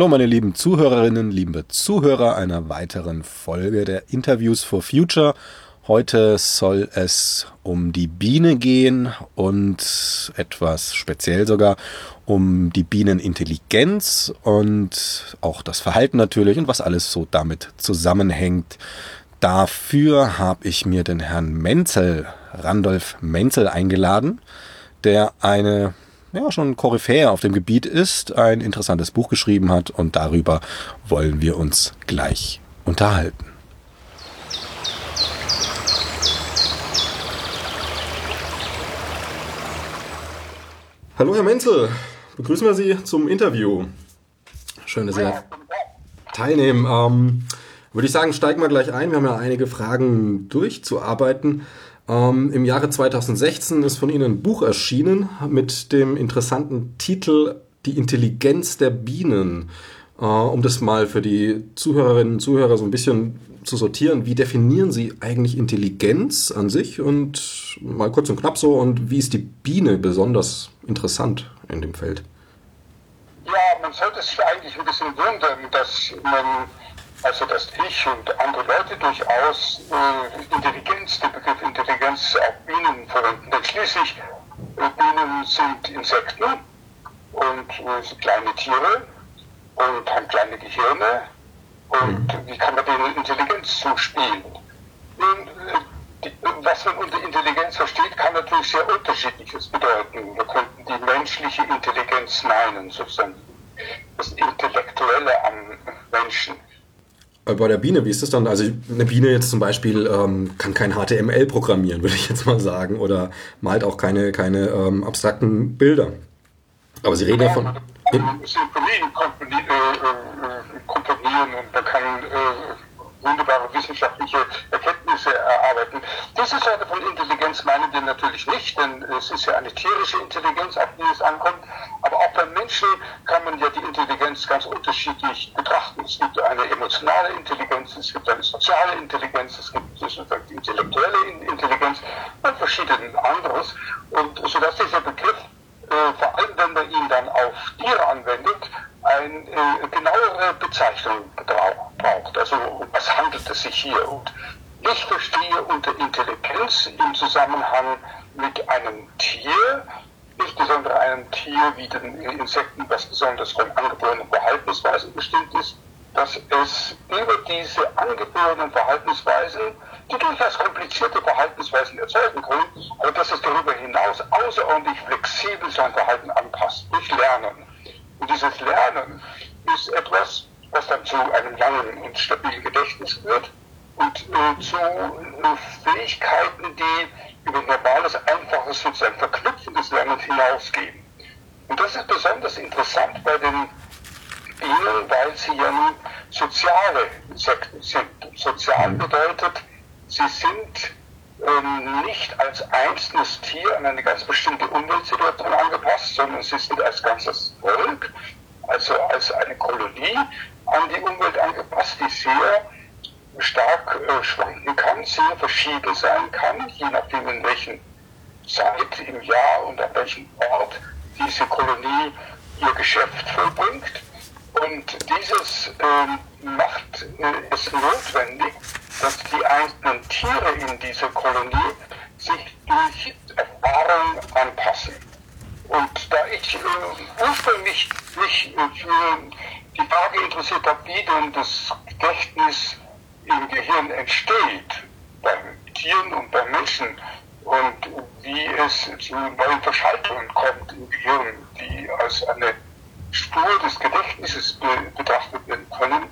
Hallo meine lieben Zuhörerinnen, liebe Zuhörer einer weiteren Folge der Interviews for Future. Heute soll es um die Biene gehen und etwas speziell sogar um die Bienenintelligenz und auch das Verhalten natürlich und was alles so damit zusammenhängt. Dafür habe ich mir den Herrn Menzel, Randolph Menzel, eingeladen, der eine ja, schon Koryphäe auf dem Gebiet ist, ein interessantes Buch geschrieben hat und darüber wollen wir uns gleich unterhalten. Hallo Herr Menzel, begrüßen wir Sie zum Interview. Schön, dass Sie teilnehmen. Ähm, würde ich sagen, steigen wir gleich ein. Wir haben ja einige Fragen durchzuarbeiten. Ähm, Im Jahre 2016 ist von Ihnen ein Buch erschienen mit dem interessanten Titel Die Intelligenz der Bienen. Äh, um das mal für die Zuhörerinnen und Zuhörer so ein bisschen zu sortieren, wie definieren Sie eigentlich Intelligenz an sich und mal kurz und knapp so und wie ist die Biene besonders interessant in dem Feld? Ja, man sollte sich eigentlich ein bisschen wundern, dass man also dass ich und andere Leute durchaus äh, Intelligenz, den Begriff Intelligenz auf Bienen verwenden. Denn schließlich, äh, Bienen sind Insekten und äh, sind kleine Tiere und haben kleine Gehirne. Und mhm. wie kann man denen Intelligenz zuspielen? Nun, äh, die, was man unter Intelligenz versteht, kann natürlich sehr unterschiedliches bedeuten. Wir könnten die menschliche Intelligenz meinen, sozusagen das Intellektuelle am Menschen. Äh, bei der Biene, wie ist das dann? Also eine Biene jetzt zum Beispiel ähm, kann kein HTML programmieren, würde ich jetzt mal sagen, oder malt auch keine, keine ähm, abstrakten Bilder. Aber Sie reden ja von... Symphonien komponieren und man kann äh, wunderbare wissenschaftliche Erkenntnisse erarbeiten. Diese Sorte von Intelligenz meinen wir natürlich nicht, denn es ist ja eine tierische Intelligenz, auf die es ankommt. Aber auch beim Menschen kann man ja die Intelligenz ganz unterschiedlich betrachten. Es gibt eine emotionale Intelligenz, es gibt eine soziale Intelligenz, es gibt die intellektuelle Intelligenz und verschiedene anderes. Und sodass dieser Begriff, äh, vor allem wenn man ihn dann auf Tiere anwendet, eine äh, genauere Bezeichnung braucht. Also um was handelt es sich hier? Und ich verstehe unter Intelligenz im Zusammenhang mit einem Tier, insbesondere einem Tier wie den Insekten, was besonders von angeborenen Verhaltensweisen bestimmt ist, dass es über diese angeborenen Verhaltensweisen, die durchaus komplizierte Verhaltensweisen erzeugen können, aber dass es darüber hinaus außerordentlich flexibel sein Verhalten anpasst, durch Lernen. Und dieses Lernen ist etwas, was dann zu einem langen und stabilen Gedächtnis führt und äh, zu äh, Fähigkeiten, die über normales, einfaches, sozusagen verknüpfendes Lernen hinausgehen. Und das ist besonders interessant bei den Bienen, weil sie ja nun soziale Insekten sind. Sozial bedeutet, sie sind ähm, nicht als einzelnes Tier an eine ganz bestimmte Umweltsituation angepasst, sondern sie sind als ganzes Volk, also als eine Kolonie an die Umwelt angepasst, die sehr stark äh, schwanken kann, sehr verschieden sein kann, je nachdem in welchen Zeit im Jahr und an welchem Ort diese Kolonie ihr Geschäft vollbringt. Und dieses äh, macht äh, es notwendig, dass die einzelnen Tiere in dieser Kolonie sich durch Erfahrung anpassen. Und da ich äh, ursprünglich mich für die Frage interessiert habe, wie denn das Gedächtnis im Gehirn entsteht, beim Tieren und beim Menschen, und wie es zu neuen Verschaltungen kommt im Gehirn, die als eine Spur des Gedächtnisses betrachtet werden können,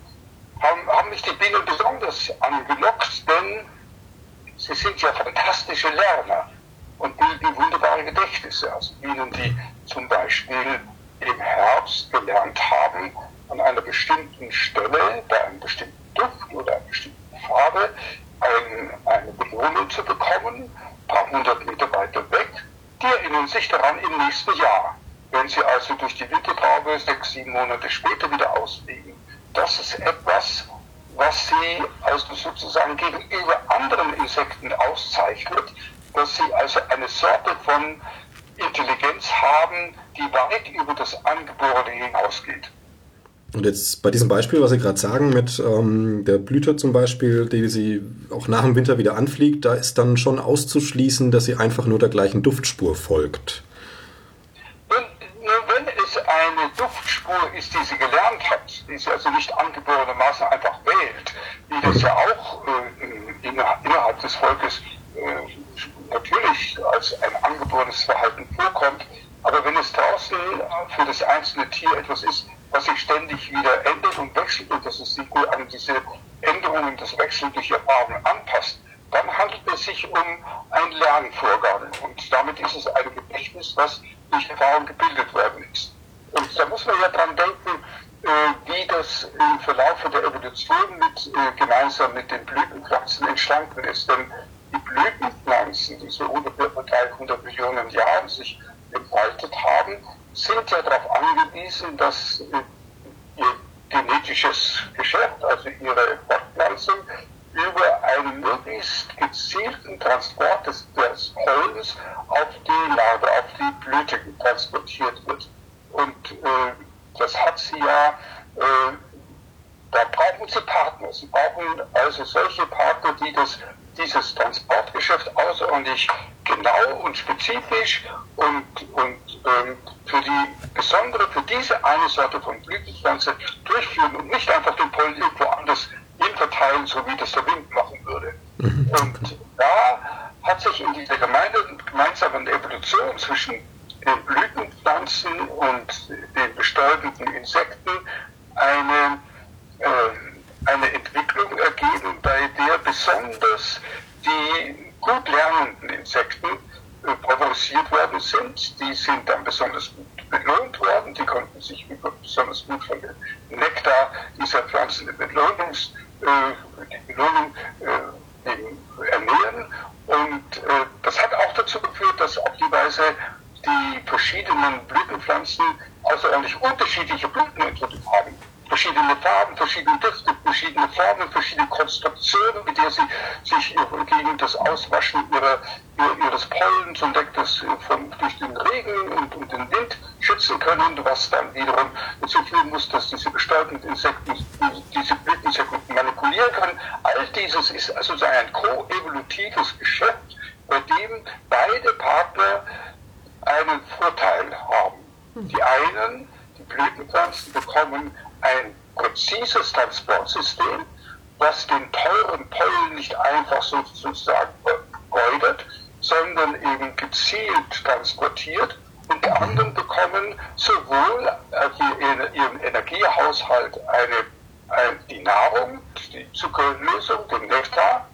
haben, haben mich die Bienen besonders angelockt, denn sie sind ja fantastische Lerner und bilden wunderbare Gedächtnisse. Also Bienen, die zum Beispiel im Herbst gelernt haben, an einer bestimmten Stelle, bei einem bestimmten Duft oder einer bestimmten Farbe, ein, eine Belohnung zu bekommen, ein paar hundert Meter weiter weg, die erinnern sich daran im nächsten Jahr. Wenn sie also durch die Wintertraube sechs, sieben Monate später wieder ausfliegen, das ist etwas, was sie also sozusagen gegenüber anderen Insekten auszeichnet, dass sie also eine Sorte von Intelligenz haben, die weit über das Angeborene hinausgeht. Und jetzt bei diesem Beispiel, was Sie gerade sagen, mit ähm, der Blüte zum Beispiel, die sie auch nach dem Winter wieder anfliegt, da ist dann schon auszuschließen, dass sie einfach nur der gleichen Duftspur folgt. Wenn, wenn es eine Duftspur ist, die sie gelernt hat, die sie also nicht angeborenermaßen einfach wählt, wie das ja auch äh, innerhalb des Volkes äh, natürlich als ein angeborenes Verhalten vorkommt, aber wenn es draußen für das einzelne Tier etwas ist, was sich ständig wieder ändert und wechselt und dass es sich an diese Änderungen, das Wechsel durch Erfahrung anpasst, dann handelt es sich um ein Lernvorgang. Und damit ist es ein Gedächtnis, was durch Erfahrung gebildet worden ist. Und da muss man ja dran denken, äh, wie das im Verlauf der Evolution mit, äh, gemeinsam mit den Blütenpflanzen entstanden ist. Denn die Blütenpflanzen, die so ungefähr vor 300 Millionen Jahren sich entfaltet haben, sind ja darauf angewiesen, dass ihr genetisches Geschäft, also ihre Fortpflanzung, über einen möglichst gezielten Transport des, des Pollens auf die Larve, auf die Blüte transportiert wird. Und äh, das hat sie ja, äh, da brauchen sie Partner. Sie brauchen also solche Partner, die das, dieses Transportgeschäft außerordentlich genau und spezifisch und, und ähm, für die besondere, für diese eine Sorte von Blütenpflanze durchführen und nicht einfach den Pollen irgendwo anders hin verteilen, so wie das der Wind machen würde. Mhm. Und da hat sich in dieser gemeinsamen Evolution zwischen den Blütenpflanzen und den bestäubenden Insekten eine, äh, eine Entwicklung ergeben, bei der besonders die gut lernenden Insekten äh, favorisiert worden sind. Die sind dann besonders gut belohnt worden. Die konnten sich besonders gut von dem Nektar dieser Pflanzen, Belohnungs, äh, Belohnung äh, ernähren. Und äh, das hat auch dazu geführt, dass auf die Weise die verschiedenen Blütenpflanzen außerordentlich unterschiedliche Blüten entwickelt haben verschiedene Farben, verschiedene Düfte, verschiedene Formen, verschiedene Konstruktionen, mit der sie sich gegen das Auswaschen ihrer, ihres Pollens und das von, durch den Regen und, und, den Wind schützen können, was dann wiederum dazu führen muss, dass diese bestäubenden Insekten diese Blüteninsekten manipulieren können. All dieses ist also ein koevolutives Geschäft, bei dem beide Partner einen Vorteil haben. Die einen, die Blütenpflanzen, bekommen ein präzises Transportsystem, das den teuren Pollen nicht einfach sozusagen vergeudet, sondern eben gezielt transportiert. Und die anderen bekommen sowohl äh, ihren Energiehaushalt eine, eine, die Nahrung, die Zuckerlösung, den Nektar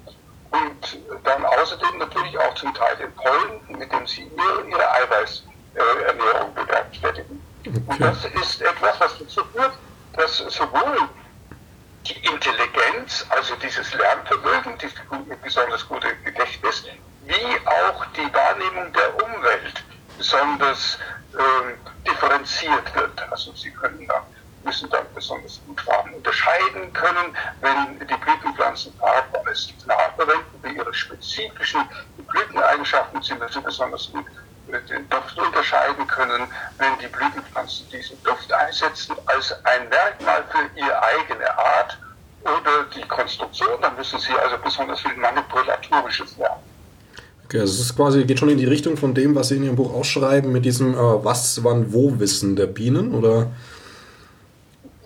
und dann außerdem natürlich auch zum Teil den Pollen, mit dem sie ihre, ihre Eiweißernährung bewerkstelligen. Okay. Und das ist etwas, was dazu führt, dass sowohl die Intelligenz, also dieses Lernvermögen, dieses besonders gute Gedächtnis, wie auch die Wahrnehmung der Umwelt besonders ähm, differenziert wird. Also sie können dann, müssen dann besonders gut Farben unterscheiden können, wenn die Blütenpflanzen Farben als Signal verwenden, für ihre spezifischen Blüteneigenschaften sind sie besonders gut den Duft unterscheiden können, wenn die Blütenpflanzen diesen Duft einsetzen als ein Merkmal für ihre eigene Art oder die Konstruktion, dann müssen sie also besonders viel manipulatorisches lernen. Okay, also es ist quasi, geht schon in die Richtung von dem, was Sie in Ihrem Buch ausschreiben, mit diesem äh, Was, wann, wo Wissen der Bienen, oder?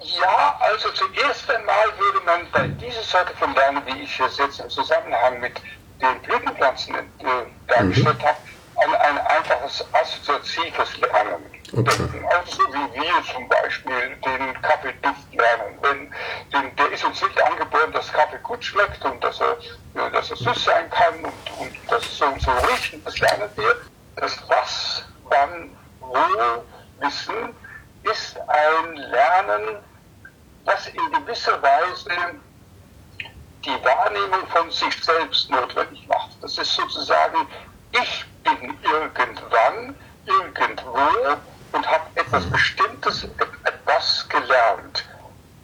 Ja, also zuerst einmal würde man bei dieser Sorte von Lernen, wie ich es jetzt im Zusammenhang mit den Blütenpflanzen äh, dargestellt mhm. habe, an ein einfaches assoziatives Lernen denken. Also wie wir zum Beispiel den Kaffeeduft lernen. Wenn, den, der ist uns nicht angeboren, dass Kaffee gut schmeckt und dass er, dass er süß sein kann und, und dass es so und so riecht. Das lernen wir. Das Was, Wann, Wo Wissen ist ein Lernen, das in gewisser Weise die Wahrnehmung von sich selbst notwendig macht. Das ist sozusagen, ich bin irgendwann, irgendwo und habe etwas Bestimmtes, etwas gelernt.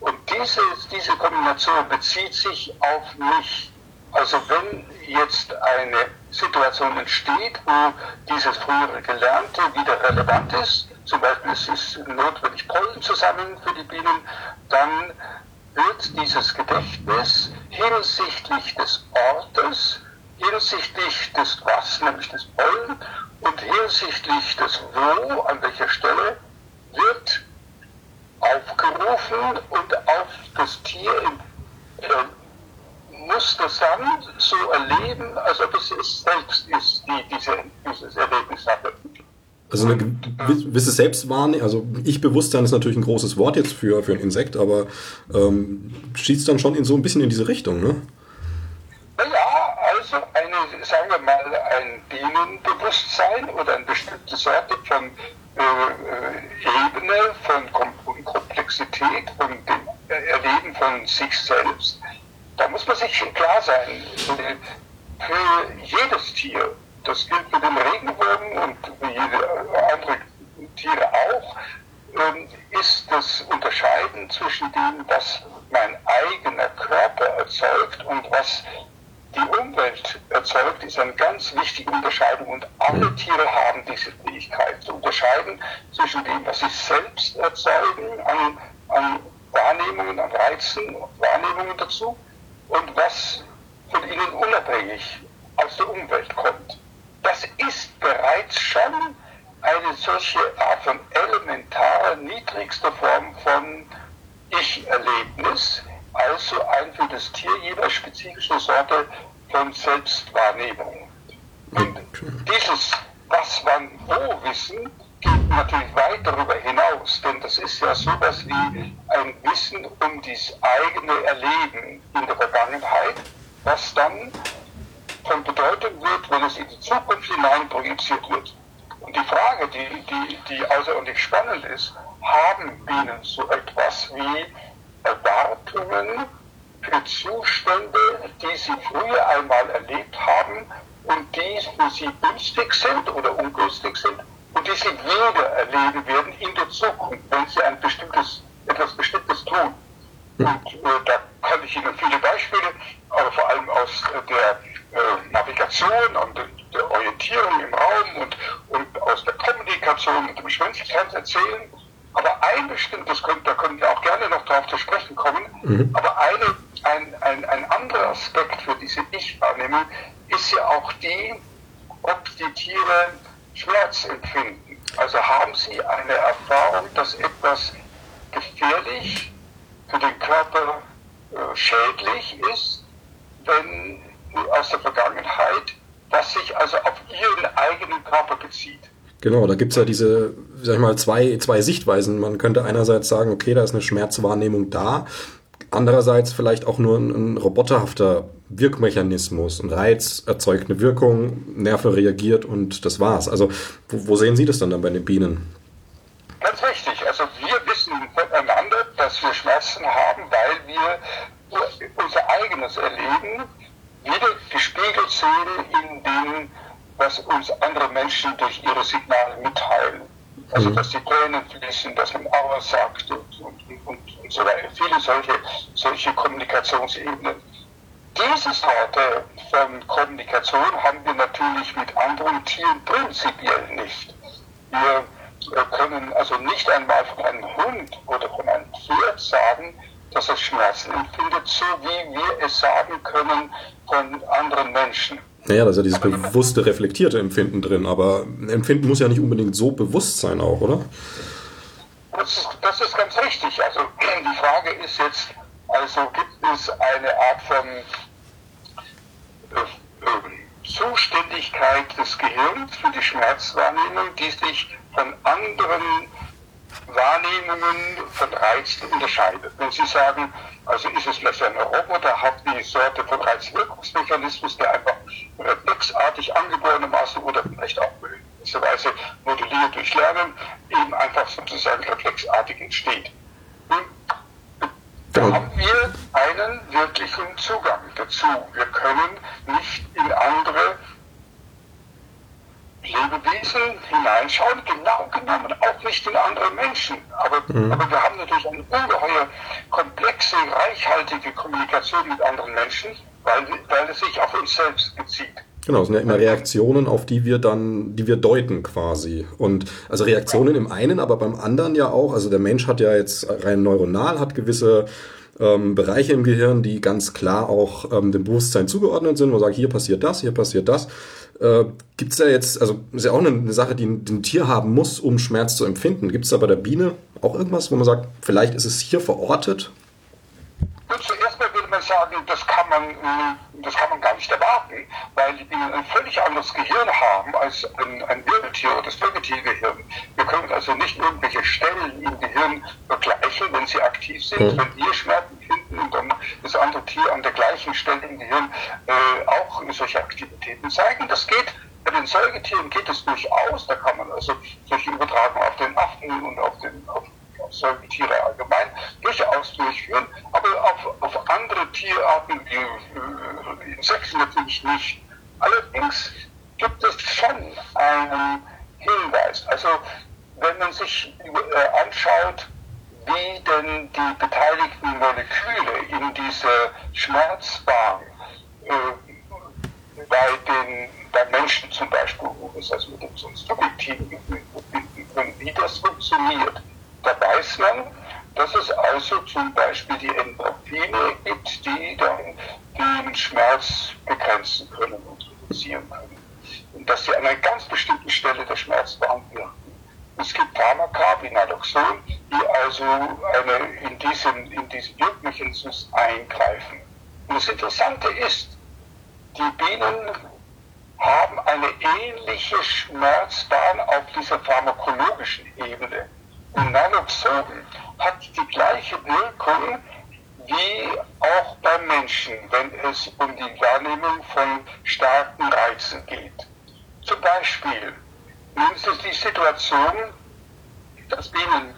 Und diese, diese Kombination bezieht sich auf mich. Also wenn jetzt eine Situation entsteht, wo dieses frühere Gelernte wieder relevant ist, zum Beispiel es ist notwendig Pollen zu sammeln für die Bienen, dann wird dieses Gedächtnis hinsichtlich des Ortes, hinsichtlich des Was, nämlich des Pollen, und hinsichtlich des Wo, an welcher Stelle, wird aufgerufen und auf das Tier äh, muss das dann so erleben, als ob es selbst ist, die diese, dieses Erlebnis hatte. Also eine gewisse Selbstwahrnehmung, also Ich-Bewusstsein ist natürlich ein großes Wort jetzt für, für ein Insekt, aber ähm, schießt dann schon in so ein bisschen in diese Richtung, ne? Ja, also eine, sagen wir mal, ein Bienenbewusstsein oder eine bestimmte Sorte von äh, äh Ebene, von Komplexität, von dem Erleben von sich selbst, da muss man sich klar sein, für jedes Tier, das gilt für den Regenwurm und für jede andere Tiere auch, ähm, ist das Unterscheiden zwischen dem, was mein eigener Körper erzeugt und was die Umwelt erzeugt, ist eine ganz wichtige Unterscheidung und alle. Tiere haben diese Fähigkeit zu unterscheiden zwischen dem, was sie selbst erzeugen an, an Wahrnehmungen, an Reizen Wahrnehmungen dazu und was von ihnen unabhängig aus der Umwelt kommt. Das ist bereits schon eine solche Art von elementarer, niedrigster Form von Ich-Erlebnis, also ein für das Tier jeweils spezifische Sorte von Selbstwahrnehmung. Und dieses Was, wann, wo Wissen geht natürlich weit darüber hinaus, denn das ist ja sowas wie ein Wissen um das eigene Erleben in der Vergangenheit, was dann von Bedeutung wird, wenn es in die Zukunft hinein projiziert wird. Und die Frage, die, die, die außerordentlich spannend ist, haben Bienen so etwas wie Erwartungen für Zustände, die sie früher einmal erlebt haben und die für sie günstig sind oder ungünstig sind und die sie wieder erleben werden in der Zukunft, wenn sie ein bestimmtes, etwas Bestimmtes tun. Und äh, da kann ich Ihnen viele Beispiele, aber vor allem aus der äh, Navigation und der Orientierung im Raum und, und aus der Kommunikation mit dem Schwänzchen erzählen. Aber ein bestimmtes, da können wir auch gerne noch darauf zu sprechen kommen, mhm. aber eine, ein, ein, ein anderer Aspekt für diese Ich-Wahrnehmung ist ja auch die, ob die Tiere Schmerz empfinden. Also haben Sie eine Erfahrung, dass etwas gefährlich für den Körper äh, schädlich ist, wenn aus der Vergangenheit, was sich also auf Ihren eigenen Körper bezieht? Genau, da gibt es ja diese, sag ich mal, zwei, zwei Sichtweisen. Man könnte einerseits sagen, okay, da ist eine Schmerzwahrnehmung da, andererseits vielleicht auch nur ein, ein roboterhafter Wirkmechanismus. Ein Reiz erzeugt eine Wirkung, Nerve reagiert und das war's. Also wo, wo sehen Sie das dann, dann bei den Bienen? Ganz richtig. Also wir wissen voneinander, dass wir Schmerzen haben, weil wir unser eigenes Erleben wieder gespiegelt sehen in dem, was uns andere Menschen durch ihre Signale mitteilen. Also mhm. dass die Tränen fließen, dass man Aua sagt und, und, und, und so weiter. Viele solche, solche Kommunikationsebenen. Diese Sorte von Kommunikation haben wir natürlich mit anderen Tieren prinzipiell nicht. Wir können also nicht einmal von einem Hund oder von einem Pferd sagen, dass es Schmerzen empfindet, so wie wir es sagen können von anderen Menschen. Naja, da ist ja dieses bewusste, reflektierte Empfinden drin, aber Empfinden muss ja nicht unbedingt so bewusst sein auch, oder? Das ist, das ist ganz richtig. Also die Frage ist jetzt, also gibt es eine Art von äh, äh, Zuständigkeit des Gehirns für die Schmerzwahrnehmung, die sich von anderen Wahrnehmungen von Reizen unterscheidet. Wenn Sie sagen, also ist es vielleicht ein Roboter, hat die Sorte von Reizwirkungsmechanismus, der einfach reflexartig angeborenermaßen oder vielleicht auch in gewisser Weise modelliert durch Lernen, eben einfach sozusagen reflexartig entsteht. Da haben wir einen wirklichen Zugang dazu. Wir können nicht in andere Lebewesen hineinschauen, genau genommen auch nicht in andere Menschen. Aber, mhm. aber wir haben natürlich eine ungeheuer komplexe, reichhaltige Kommunikation mit anderen Menschen, weil, weil es sich auf uns selbst bezieht. Genau, es sind ja immer Reaktionen, auf die wir dann, die wir deuten quasi. Und also Reaktionen im einen, aber beim anderen ja auch. Also der Mensch hat ja jetzt rein neuronal, hat gewisse ähm, Bereiche im Gehirn, die ganz klar auch ähm, dem Bewusstsein zugeordnet sind, wo man sagt, hier passiert das, hier passiert das. Äh, Gibt es ja jetzt, also ist ja auch eine, eine Sache, die ein, die ein, Tier haben muss, um Schmerz zu empfinden. Gibt es da bei der Biene auch irgendwas, wo man sagt, vielleicht ist es hier verortet? Zuerst mal würde man sagen, das kann man, äh, das kann man gar nicht erwarten, weil die ein völlig anderes Gehirn haben als ein, ein Wirbeltier oder das Vegetilgehirn. Wir können also nicht irgendwelche Stellen im Gehirn vergleichen, wenn sie aktiv sind. Mhm. Wenn wir Schmerzen finden und dann das andere Tier an der gleichen Stelle im Gehirn äh, auch solche Aktivitäten zeigen. Das geht bei den Säugetieren geht es durchaus, da kann man also solche Übertragungen auf den Affen und auf den auf Säugetiere allgemein durchaus durchführen, aber auf, auf andere Tierarten wie äh, Insekten natürlich nicht. Allerdings gibt es schon einen Hinweis. Also wenn man sich äh, anschaut, wie denn die beteiligten Moleküle in dieser Schmerzbahn äh, bei den bei Menschen zum Beispiel, wo wir es also mit dem subjektiven Gefühl verbinden können, wie das funktioniert da weiß man, dass es also zum Beispiel die Endorphine gibt, die dann den Schmerz begrenzen können und reduzieren können. Und dass sie an einer ganz bestimmten Stelle der Schmerzbahn wirken. Es gibt Pharmaka wie Naloxon, die also eine, in diesen, in diesen Wirkmechanismus eingreifen. Und das Interessante ist, die Bienen haben eine ähnliche Schmerzbahn auf dieser pharmakologischen Ebene. Und Naloxon hat die gleiche Wirkung wie auch beim Menschen, wenn es um die Wahrnehmung von starken Reizen geht. Zum Beispiel nehmen Sie die Situation, dass Bienen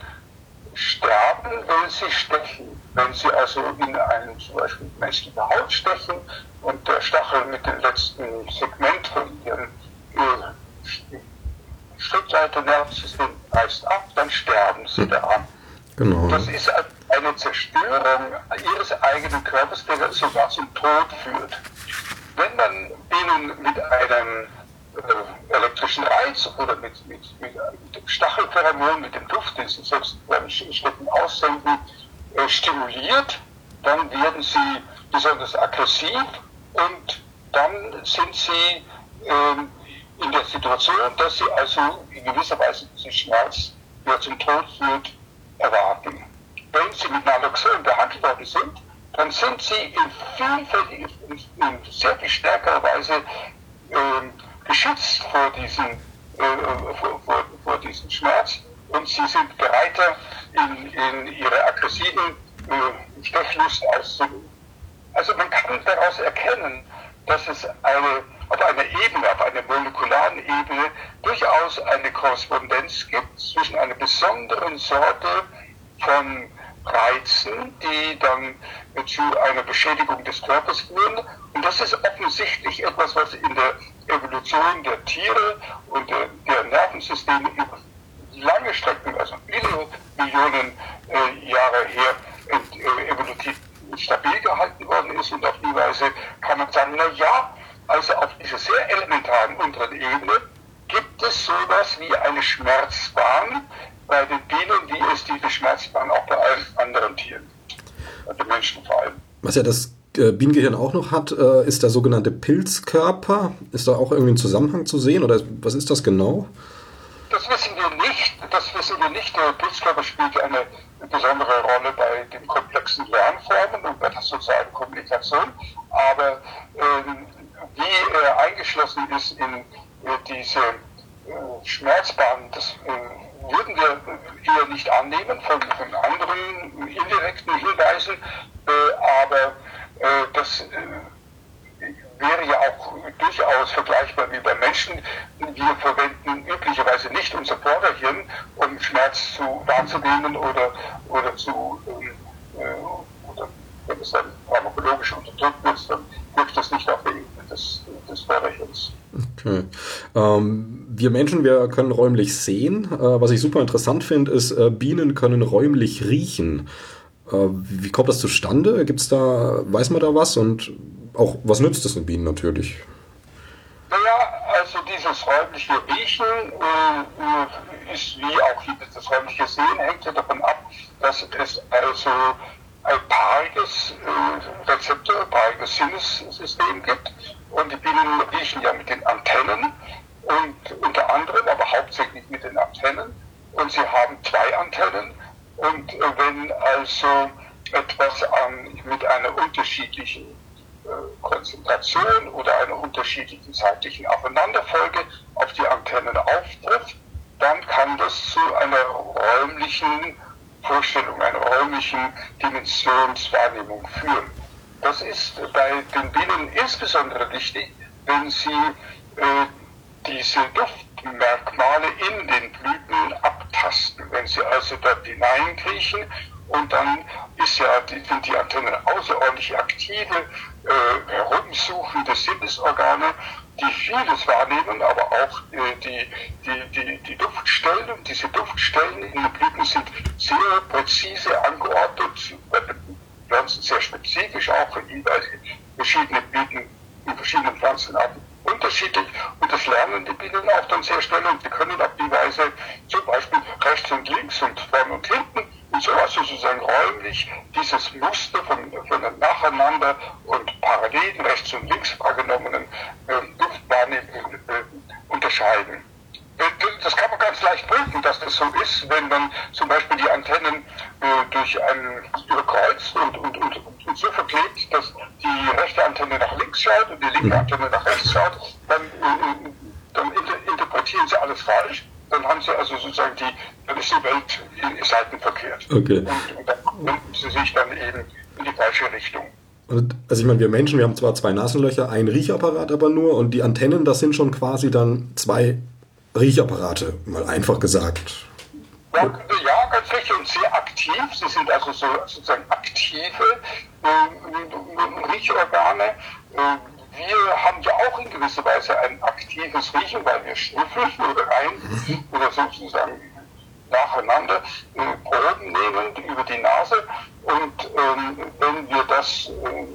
sterben, wenn sie stechen. Wenn sie also in einen zum Beispiel menschliche Haut stechen und der Stachel mit dem letzten Segment von ihrem Schrittseite-Nervensystem reißt ab, dann sterben sie hm. daran. Genau. Das ist eine Zerstörung ihres eigenen Körpers, der sogar zum Tod führt. Wenn man ihnen mit einem äh, elektrischen Reiz oder mit, mit, mit, mit dem Stachelpheromon, mit dem Duft, den sie selbst beim Schleppen aussenden, äh, stimuliert, dann werden sie besonders aggressiv und dann sind sie ähm, in der Situation, dass sie also in gewisser Weise diesen Schmerz, der zum Tod führt, erwarten. Wenn sie mit Naloxon behandelt worden sind, dann sind sie in, vielfältig, in sehr viel stärkerer Weise äh, geschützt vor diesem, äh, vor, vor, vor, diesem Schmerz und sie sind bereiter, in, in ihre aggressiven äh, Stechlust auszuüben. Also man kann daraus erkennen, dass es eine auf einer Ebene, auf einer molekularen Ebene durchaus eine Korrespondenz gibt zwischen einer besonderen Sorte von Reizen, die dann zu einer Beschädigung des Körpers führen. Und das ist offensichtlich etwas, was in der Evolution der Tiere und der, der Nervensysteme über lange Strecken, also viele Millionen äh, Jahre her, äh, evolutiv stabil gehalten worden ist. Und auf die Weise kann man sagen, na ja, also auf dieser sehr elementaren unteren Ebene gibt es sowas wie eine Schmerzbahn bei den Bienen, wie es diese Schmerzbahn auch bei allen anderen Tieren bei den Menschen vor allem. Was ja das äh, Bienengehirn auch noch hat, äh, ist der sogenannte Pilzkörper. Ist da auch irgendwie ein Zusammenhang zu sehen oder was ist das genau? Das wissen wir nicht. Das wissen wir nicht. Der Pilzkörper spielt eine besondere Rolle bei den komplexen Lernformen und bei der sozialen Kommunikation. Aber ähm, wie äh, eingeschlossen ist in äh, diese äh, Schmerzbahn, das äh, würden wir eher nicht annehmen von, von anderen indirekten Hinweisen, äh, aber äh, das wäre ja auch durchaus vergleichbar wie bei Menschen. Wir verwenden üblicherweise nicht unser Vorderhirn, um Schmerz zu, wahrzunehmen oder, oder zu, oder wenn es dann pharmakologisch unterdrückt wird, dann wirkt das nicht auf der Ebene des, des Vorrechnens. Okay. Ähm, wir Menschen, wir können räumlich sehen. Äh, was ich super interessant finde, ist, äh, Bienen können räumlich riechen. Äh, wie kommt das zustande? Gibt's da, weiß man da was? Und auch, was nützt das den Bienen natürlich? Naja, also dieses räumliche Riechen äh, ist wie auch das räumliche Sehen, hängt ja davon ab, dass es also ein paariges äh, Rezeptor, ein paariges Sinnessystem gibt. Und die Bienen riechen ja mit den Antennen und unter anderem, aber hauptsächlich mit den Antennen. Und sie haben zwei Antennen. Und äh, wenn also etwas an, mit einer unterschiedlichen äh, Konzentration oder einer unterschiedlichen zeitlichen Aufeinanderfolge auf die Antennen auftrifft, dann kann das zu einer räumlichen Vorstellung, einer räumlichen Dimensionswahrnehmung führen. Das ist bei den Bienen insbesondere wichtig, wenn sie äh, diese Duftmerkmale in den Blüten abtasten. Wenn sie also dort hineinkriechen und dann ist ja, die, sind die Antennen außerordentlich aktive, äh, herumsuchende Sinnesorgane, die vieles wahrnehmen, aber auch äh, die, die, die, die Duftstellen. Und diese Duftstellen in den Blüten sind sehr präzise angeordnet, bei den Pflanzen sehr spezifisch auch, weil verschiedene Blüten in verschiedenen Pflanzenarten unterschiedlich und das lernen die Bienen auch dann sehr schnell und die können auf die Weise zum Beispiel rechts und links und vorn und hinten und so also sozusagen räumlich dieses Muster von, von nacheinander und parallel rechts und links wahrgenommenen äh, Luftwahrnehmungen äh, unterscheiden. Äh, das kann man ganz leicht prüfen, dass das so ist, wenn man zum Beispiel die Antennen äh, durch einen überkreuzt und, und, und, und, so verklebt, dass die rechte Antenne nach links schaut und die linke mhm. Antenne nach rechts schaut, dann, äh, dann inter interpretieren sie alles falsch. Dann haben sie also sozusagen die, dann ist die Welt in Seiten verkehrt. Okay. Und, und dann wenden sie sich dann eben in die falsche Richtung. Also ich meine, wir Menschen, wir haben zwar zwei Nasenlöcher, ein Riechapparat aber nur und die Antennen, das sind schon quasi dann zwei Riechapparate, mal einfach gesagt. Ja, ganz richtig und sehr aktiv. Sie sind also so, sozusagen aktive äh, Riechorgane. Äh, wir haben ja auch in gewisser Weise ein aktives Riechen, weil wir schnüffeln oder rein mhm. oder sozusagen nacheinander äh, Proben nehmen über die Nase. Und ähm, wenn wir das, äh,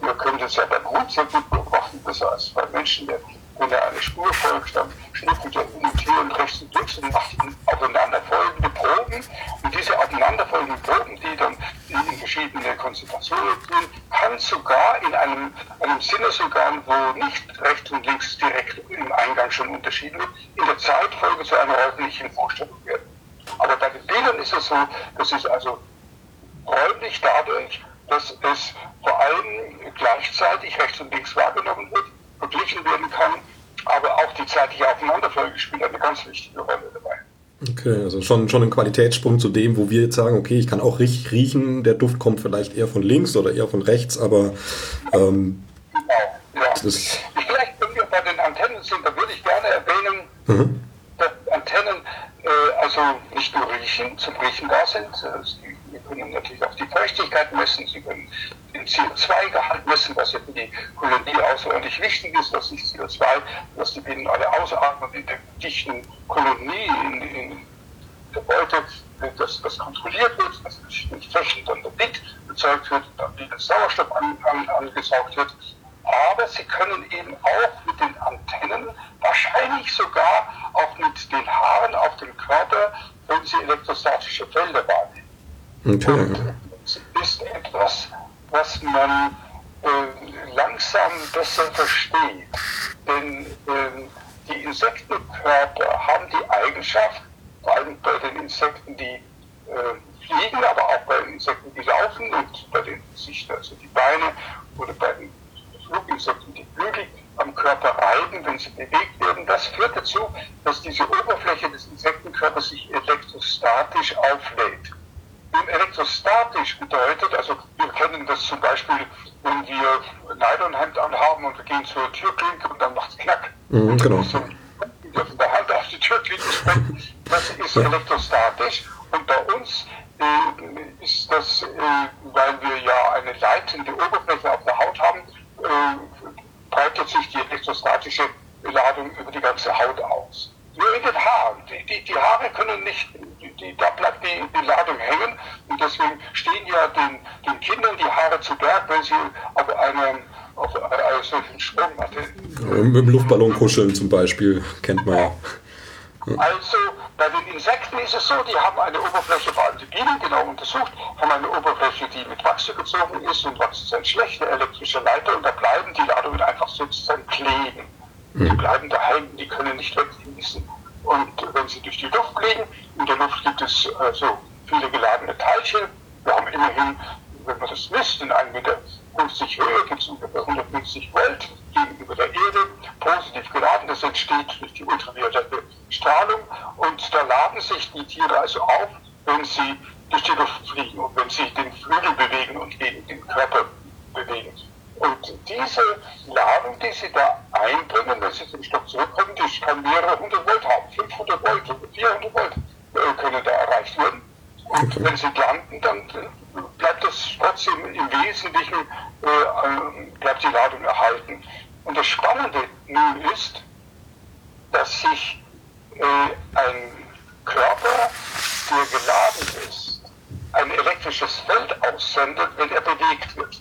wir können das ja beim Hund sehr gut beobachten, besser als bei Menschen, der wenn er eine Spur folgt, dann er hin und her und rechts und links und macht aufeinanderfolgende Proben. Und diese aufeinanderfolgenden Proben, die dann in verschiedene Konzentrationen gehen, kann sogar in einem, einem Sinnesorgan, wo nicht rechts und links direkt im Eingang schon unterschieden wird, in der Zeitfolge zu einer räumlichen Vorstellung werden. Aber bei den Bildern ist es so, das ist also räumlich dadurch, dass es vor allem gleichzeitig rechts und links wahrgenommen wird verglichen werden kann. Aber auch die zeitliche Aufeinanderfolge spielt eine ganz wichtige Rolle dabei. Okay, also schon, schon ein Qualitätssprung zu dem, wo wir jetzt sagen, okay, ich kann auch richtig riechen, der Duft kommt vielleicht eher von links oder eher von rechts, aber ähm, genau, ja. Das vielleicht, wenn wir bei den Antennen sind, da würde ich gerne erwähnen, mhm. dass Antennen äh, also nicht nur riechen, zum Riechen da sind, äh, sie können natürlich auch die Feuchtigkeit messen, sie können den CO2-Gehalt messen, was ja für die Kolonie außerordentlich wichtig ist, dass sich CO2, dass die Bienen alle ausatmen in der dichten Kolonie, in, in der Beute, dass das kontrolliert wird, dass nicht flächendeckend dann der Wind erzeugt wird, dann wieder Sauerstoff an, an, angesaugt wird. Aber sie können eben auch mit den Antennen, wahrscheinlich sogar auch mit den Haaren auf dem Körper, wenn sie elektrostatische Felder wahrnehmen. Okay. Und ist etwas, was man äh, langsam besser versteht. Denn äh, die Insektenkörper haben die Eigenschaft, vor allem bei den Insekten, die äh, fliegen, aber auch bei den Insekten, die laufen und bei den sich also die Beine oder bei den Fluginsekten die Flügel am Körper reiben, wenn sie bewegt werden. Das führt dazu, dass diese Oberfläche des Insektenkörpers sich elektrostatisch auflädt. Elektrostatisch bedeutet, also wir kennen das zum Beispiel, wenn wir Nylonhemd anhaben und wir gehen zur Türklinke und dann macht es knack. Mhm, genau. So, von der Hand auf die Türklinke springen, das ist elektrostatisch. Und bei uns äh, ist das, äh, weil wir ja eine leitende Oberfläche auf der Haut haben, äh, breitet sich die elektrostatische Ladung über die ganze Haut aus. Nur in den Haaren. Die, die, die Haare können nicht die, da bleibt die, die Ladung hängen und deswegen stehen ja den, den Kindern die Haare zu Berg, wenn sie auf einem, auf einer solchen Sprungmatte. Mit dem Luftballon kuscheln zum Beispiel, kennt man ja. Also bei den Insekten ist es so, die haben eine Oberfläche, vor allem die Bienen genau untersucht, haben eine Oberfläche, die mit Wachs gezogen ist und Wachs ist ein schlechter elektrischer Leiter und da bleiben die Ladungen einfach sozusagen kleben. Die mhm. bleiben daheim, die können nicht wegfließen. Und wenn sie durch die Luft fliegen, in der Luft gibt es also viele geladene Teilchen. Wir haben immerhin, wenn man das misst, in 1,50 Meter Höhe gibt es ungefähr 150 Volt gegenüber der Erde, positiv geladen. Das entsteht durch die ultraviolette Strahlung. Und da laden sich die Tiere also auf, wenn sie durch die Luft fliegen und wenn sie den Flügel bewegen und gegen den Körper bewegen. Und diese Ladung, die Sie da einbringen, wenn Sie zum Stock zurückkommen, die kann mehrere hundert Volt haben. 500 Volt, 400 Volt äh, können da erreicht werden. Und wenn Sie landen, dann bleibt das trotzdem im Wesentlichen, äh, bleibt die Ladung erhalten. Und das Spannende nun ist, dass sich äh, ein Körper, der geladen ist, ein elektrisches Feld aussendet, wenn er bewegt wird.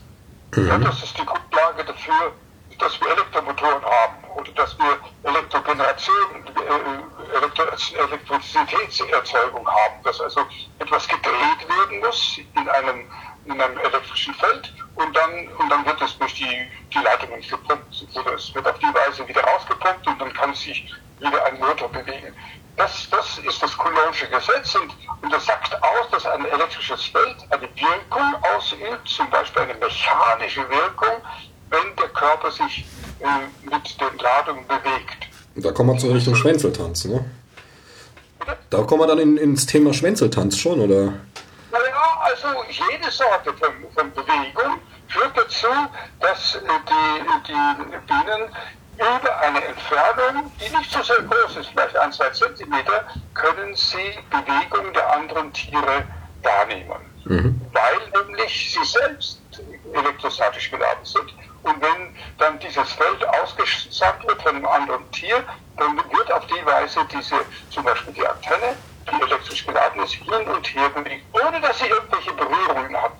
Mhm. Ja, das ist die Grundlage dafür, dass wir Elektromotoren haben oder dass wir Elektrogeneration, äh, Elektrizitätserzeugung haben, dass also etwas gedreht werden muss in einem, in einem elektrischen Feld und dann, und dann wird es durch die, die Leitungen gepumpt oder es wird auf die Weise wieder rausgepumpt und dann kann sich wieder ein Motor bewegen. Das, das ist das Coulombsche Gesetz und, und das sagt aus, dass ein elektrisches Feld eine Wirkung ausübt, zum Beispiel eine mechanische Wirkung, wenn der Körper sich äh, mit den Ladungen bewegt. Da kommen wir zur Richtung Schwänzeltanz, ne? Da kommen wir dann in, ins Thema Schwänzeltanz schon, oder? Naja, also jede Sorte von, von Bewegung führt dazu, dass äh, die, die Bienen über eine Entfernung, die nicht so sehr groß ist, vielleicht ein, zwei Zentimeter, können sie Bewegung der anderen Tiere wahrnehmen. Mhm. Weil nämlich sie selbst elektrostatisch geladen sind. Und wenn dann dieses Feld ausgesandt wird von einem anderen Tier, dann wird auf die Weise diese, zum Beispiel die Antenne, die elektrisch geladen ist, hin und her bewegt, ohne dass sie irgendwelche Berührungen hat.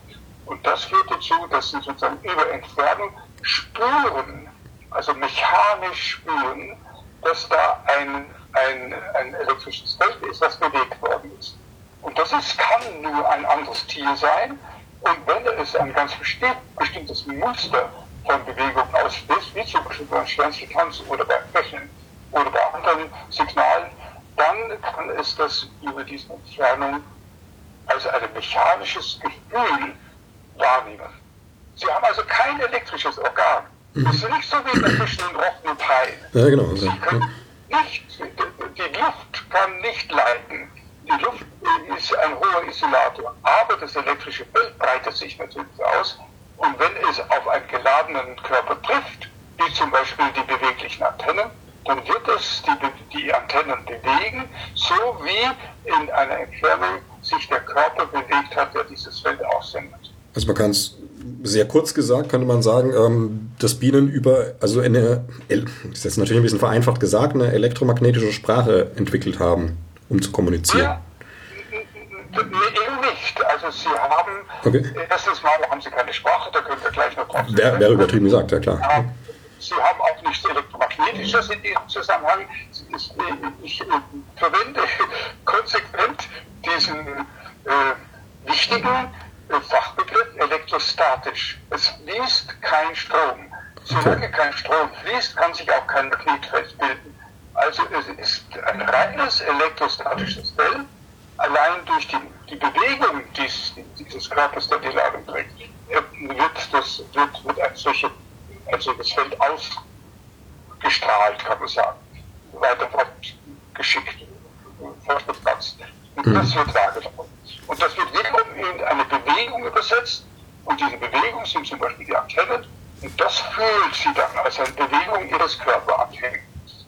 Und das führt dazu, dass sie sozusagen über Entfernung Spuren also mechanisch spüren, dass da ein, ein, ein elektrisches Feld ist, das bewegt worden ist. Und das ist, kann nur ein anderes Tier sein. Und wenn es ein ganz bestimmtes Muster von Bewegung auslöst, wie zum Beispiel beim Sternchentanz oder beim Rechnen oder bei anderen Signalen, dann kann es das über diese Entfernung als ein mechanisches Gefühl wahrnehmen. Sie haben also kein elektrisches Organ. Das ist nicht so wie zwischen den Rochen und Haien. Ja, genau. Sie können nicht, die Luft kann nicht leiten. Die Luft ist ein hoher Isolator. Aber das elektrische Feld breitet sich natürlich aus. Und wenn es auf einen geladenen Körper trifft, wie zum Beispiel die beweglichen Antennen, dann wird es die, die Antennen bewegen, so wie in einer Entfernung sich der Körper bewegt hat, der dieses Feld aussendet. Also man kann es sehr kurz gesagt, könnte man sagen, ähm, dass Bienen über, also eine, das ist jetzt natürlich ein bisschen vereinfacht gesagt, eine elektromagnetische Sprache entwickelt haben, um zu kommunizieren. Ja, nicht. Also sie haben, okay. erstens mal haben sie keine Sprache, da können wir gleich noch drauf Wäre wär übertrieben gesagt, ja klar. Sie haben auch nichts Elektromagnetisches in diesem Zusammenhang. Ich, ich, ich verwende konsequent diesen äh, wichtigen Fachbegriff elektrostatisch. Es fließt kein Strom. Solange kein Strom fließt, kann sich auch kein Magnetfeld bilden. Also es ist ein reines elektrostatisches Feld. Allein durch die, die Bewegung dieses, dieses Körpers, der die Ladung trägt, wird, das, wird, wird ein, solche, ein solches Feld ausgestrahlt, kann man sagen. Weiter fortgeschickt, fortgepflanzt. Und mhm. das wird wahrgenommen. Und das wird wiederum in eine Bewegung übersetzt. Und diese Bewegung sind zum Beispiel die Antennen. Und das fühlt sie dann als eine Bewegung ihres Körperanhängens.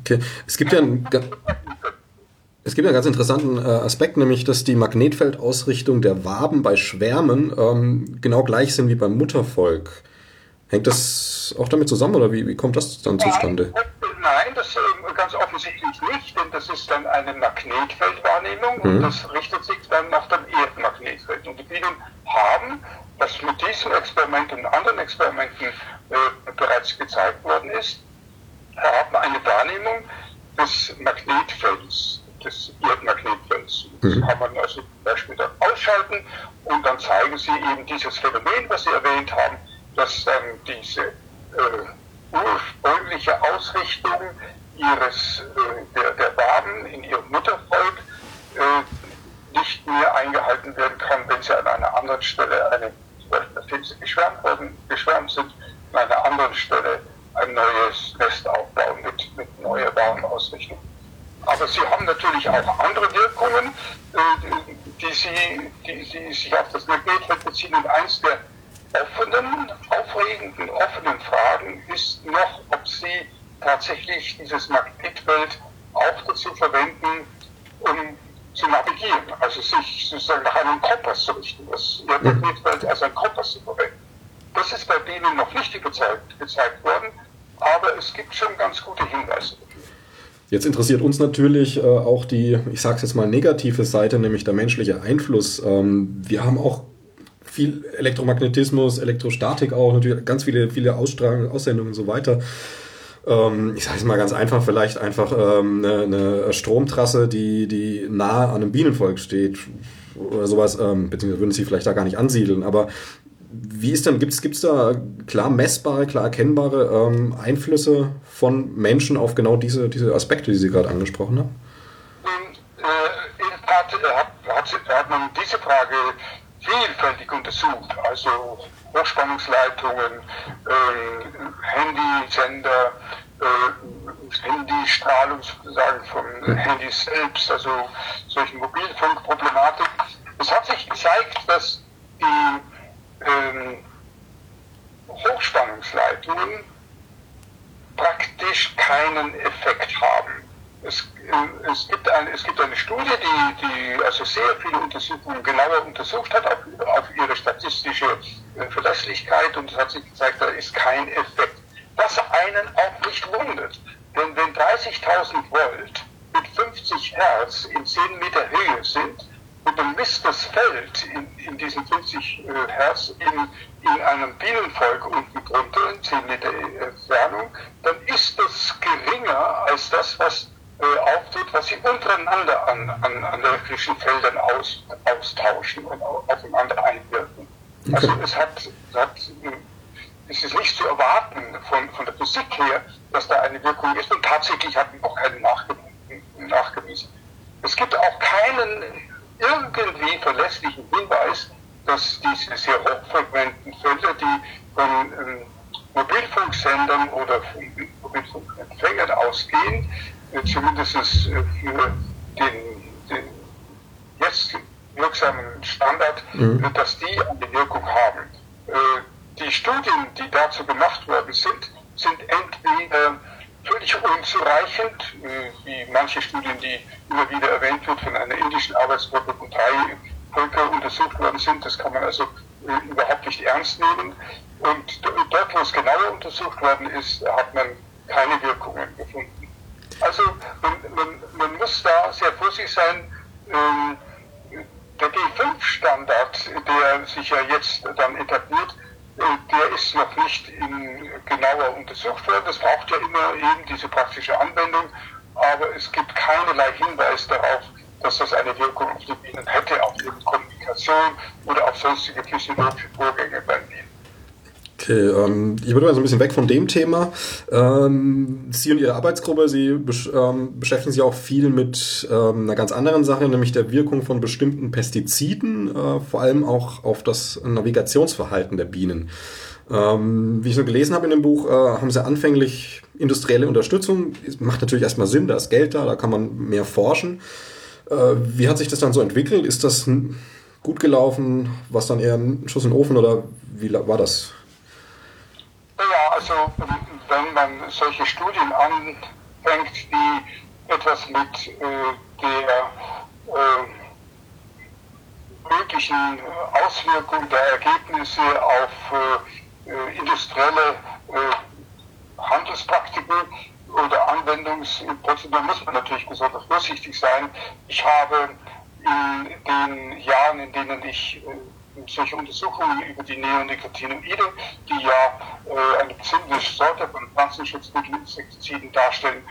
Okay. Es gibt ja einen, es gibt einen ganz interessanten äh, Aspekt, nämlich dass die Magnetfeldausrichtung der Waben bei Schwärmen ähm, genau gleich sind wie beim Muttervolk. Hängt das auch damit zusammen oder wie, wie kommt das dann zustande? Nein, nein das äh, ganz offensichtlich nicht, denn das ist dann eine Magnetfeldwahrnehmung mhm. und das richtet sich dann nach dem Erdmagnetfeld. Und die Bienen haben, das mit diesem Experiment und anderen Experimenten äh, bereits gezeigt worden ist, haben eine Wahrnehmung des Magnetfelds, des Erdmagnetfelds. Das mhm. kann man also zum Beispiel dann ausschalten und dann zeigen sie eben dieses Phänomen, was Sie erwähnt haben, dass dann diese äh, ursprüngliche Ausrichtung ihres, äh, der, der Waben in ihrem Muttervolk äh, nicht mehr eingehalten werden kann, wenn sie an einer anderen Stelle, eine, zum Beispiel nachdem sie geschwärmt, worden, geschwärmt sind, an einer anderen Stelle ein neues Nest aufbauen mit, mit neuer Warenausrichtung. Aber sie haben natürlich auch andere Wirkungen, äh, die, sie, die, die sich auf das Magnetfeld beziehen. Und eins der offenen, aufregenden, offenen Fragen ist noch, ob sie tatsächlich dieses Magnetfeld auch dazu verwenden, um zu navigieren, also sich sozusagen nach einem Kompass zu richten, das Magnetfeld als ein Kompass zu verwenden. Das ist bei denen noch nicht gezeigt, gezeigt worden, aber es gibt schon ganz gute Hinweise. Jetzt interessiert uns natürlich äh, auch die, ich sage es jetzt mal, negative Seite, nämlich der menschliche Einfluss. Ähm, wir haben auch viel Elektromagnetismus, Elektrostatik auch, natürlich ganz viele, viele Ausstrahlungen, Aussendungen und so weiter. Ähm, ich sage es mal ganz einfach, vielleicht einfach ähm, eine, eine, Stromtrasse, die, die nahe an einem Bienenvolk steht oder sowas, ähm, beziehungsweise würden sie vielleicht da gar nicht ansiedeln, aber wie ist denn, gibt es da klar messbare, klar erkennbare ähm, Einflüsse von Menschen auf genau diese, diese Aspekte, die Sie gerade angesprochen haben? Äh, in der Tat äh, hat, hat, hat man diese Frage vielfältig untersucht, also Hochspannungsleitungen, äh, Handysender, äh, Handystrahlung sozusagen von hm. Handys selbst, also solche Mobilfunkproblematik. Es hat sich gezeigt, dass die ähm, Hochspannungsleitungen praktisch keinen Effekt haben es, äh, es, gibt ein, es gibt eine Studie, die, die also sehr viele Untersuchungen genauer untersucht hat auf, auf ihre statistische äh, Verlässlichkeit und es hat sich gezeigt, da ist kein Effekt. Was einen auch nicht wundert, denn wenn 30.000 Volt mit 50 Hertz in 10 Meter Höhe sind und dann misst das Feld in, in diesen 50 äh, Hertz in, in einem Bienenvolk unten drunter, in 10 Meter Entfernung, dann ist das geringer als das, was äh, auftut, was sie untereinander an, an, an elektrischen Feldern aus, austauschen und aufeinander einwirken. Okay. Also es hat, es hat es ist nicht zu erwarten von, von der Physik her, dass da eine Wirkung ist und tatsächlich hat man auch keinen nachgewiesen. Es gibt auch keinen irgendwie verlässlichen Hinweis, dass diese sehr hochfrequenten Felder, die von ähm, Mobilfunksendern oder von Mobilfunkempfängern ausgehen, zumindest äh, für den, den jetzt wirksamen Standard, mhm. dass die eine Wirkung haben. Äh, die Studien, die dazu gemacht worden sind, sind entweder völlig unzureichend, äh, wie manche Studien, die immer wieder erwähnt wird von einer indischen Arbeitsgruppe, wo drei Völker untersucht worden sind. Das kann man also überhaupt nicht ernst nehmen. Und dort, wo es genauer untersucht worden ist, hat man keine Wirkungen gefunden. Also man, man, man muss da sehr vorsichtig sein. Ähm, der G5-Standard, der sich ja jetzt dann etabliert, äh, der ist noch nicht in, genauer untersucht worden. Das braucht ja immer eben diese praktische Anwendung, aber es gibt keinerlei Hinweis darauf, dass das eine Wirkung auf die Bienen hätte, auf ihre Kommunikation oder auf sonstige physiologische Vorgänge bei Bienen. Okay, ähm, ich würde mal so ein bisschen weg von dem Thema. Ähm, Sie und Ihre Arbeitsgruppe, Sie besch ähm, beschäftigen sich auch viel mit ähm, einer ganz anderen Sache, nämlich der Wirkung von bestimmten Pestiziden, äh, vor allem auch auf das Navigationsverhalten der Bienen. Ähm, wie ich so gelesen habe in dem Buch, äh, haben Sie anfänglich industrielle Unterstützung. Macht natürlich erstmal Sinn, da ist Geld da, da kann man mehr forschen. Äh, wie hat sich das dann so entwickelt? Ist das gut gelaufen? Was dann eher ein Schuss in den Ofen oder wie war das? Ja, also wenn man solche Studien anfängt, die etwas mit äh, der äh, möglichen Auswirkung der Ergebnisse auf äh, äh industrielle äh, Handelspraktiken oder Anwendungsprozeduren muss man natürlich besonders vorsichtig sein. Ich habe in den Jahren, in denen ich äh, solche Untersuchungen über die Neonicotinoide, die ja äh, eine bestimmte Sorte von Pflanzenschutzmittelinsektiziden darstellen,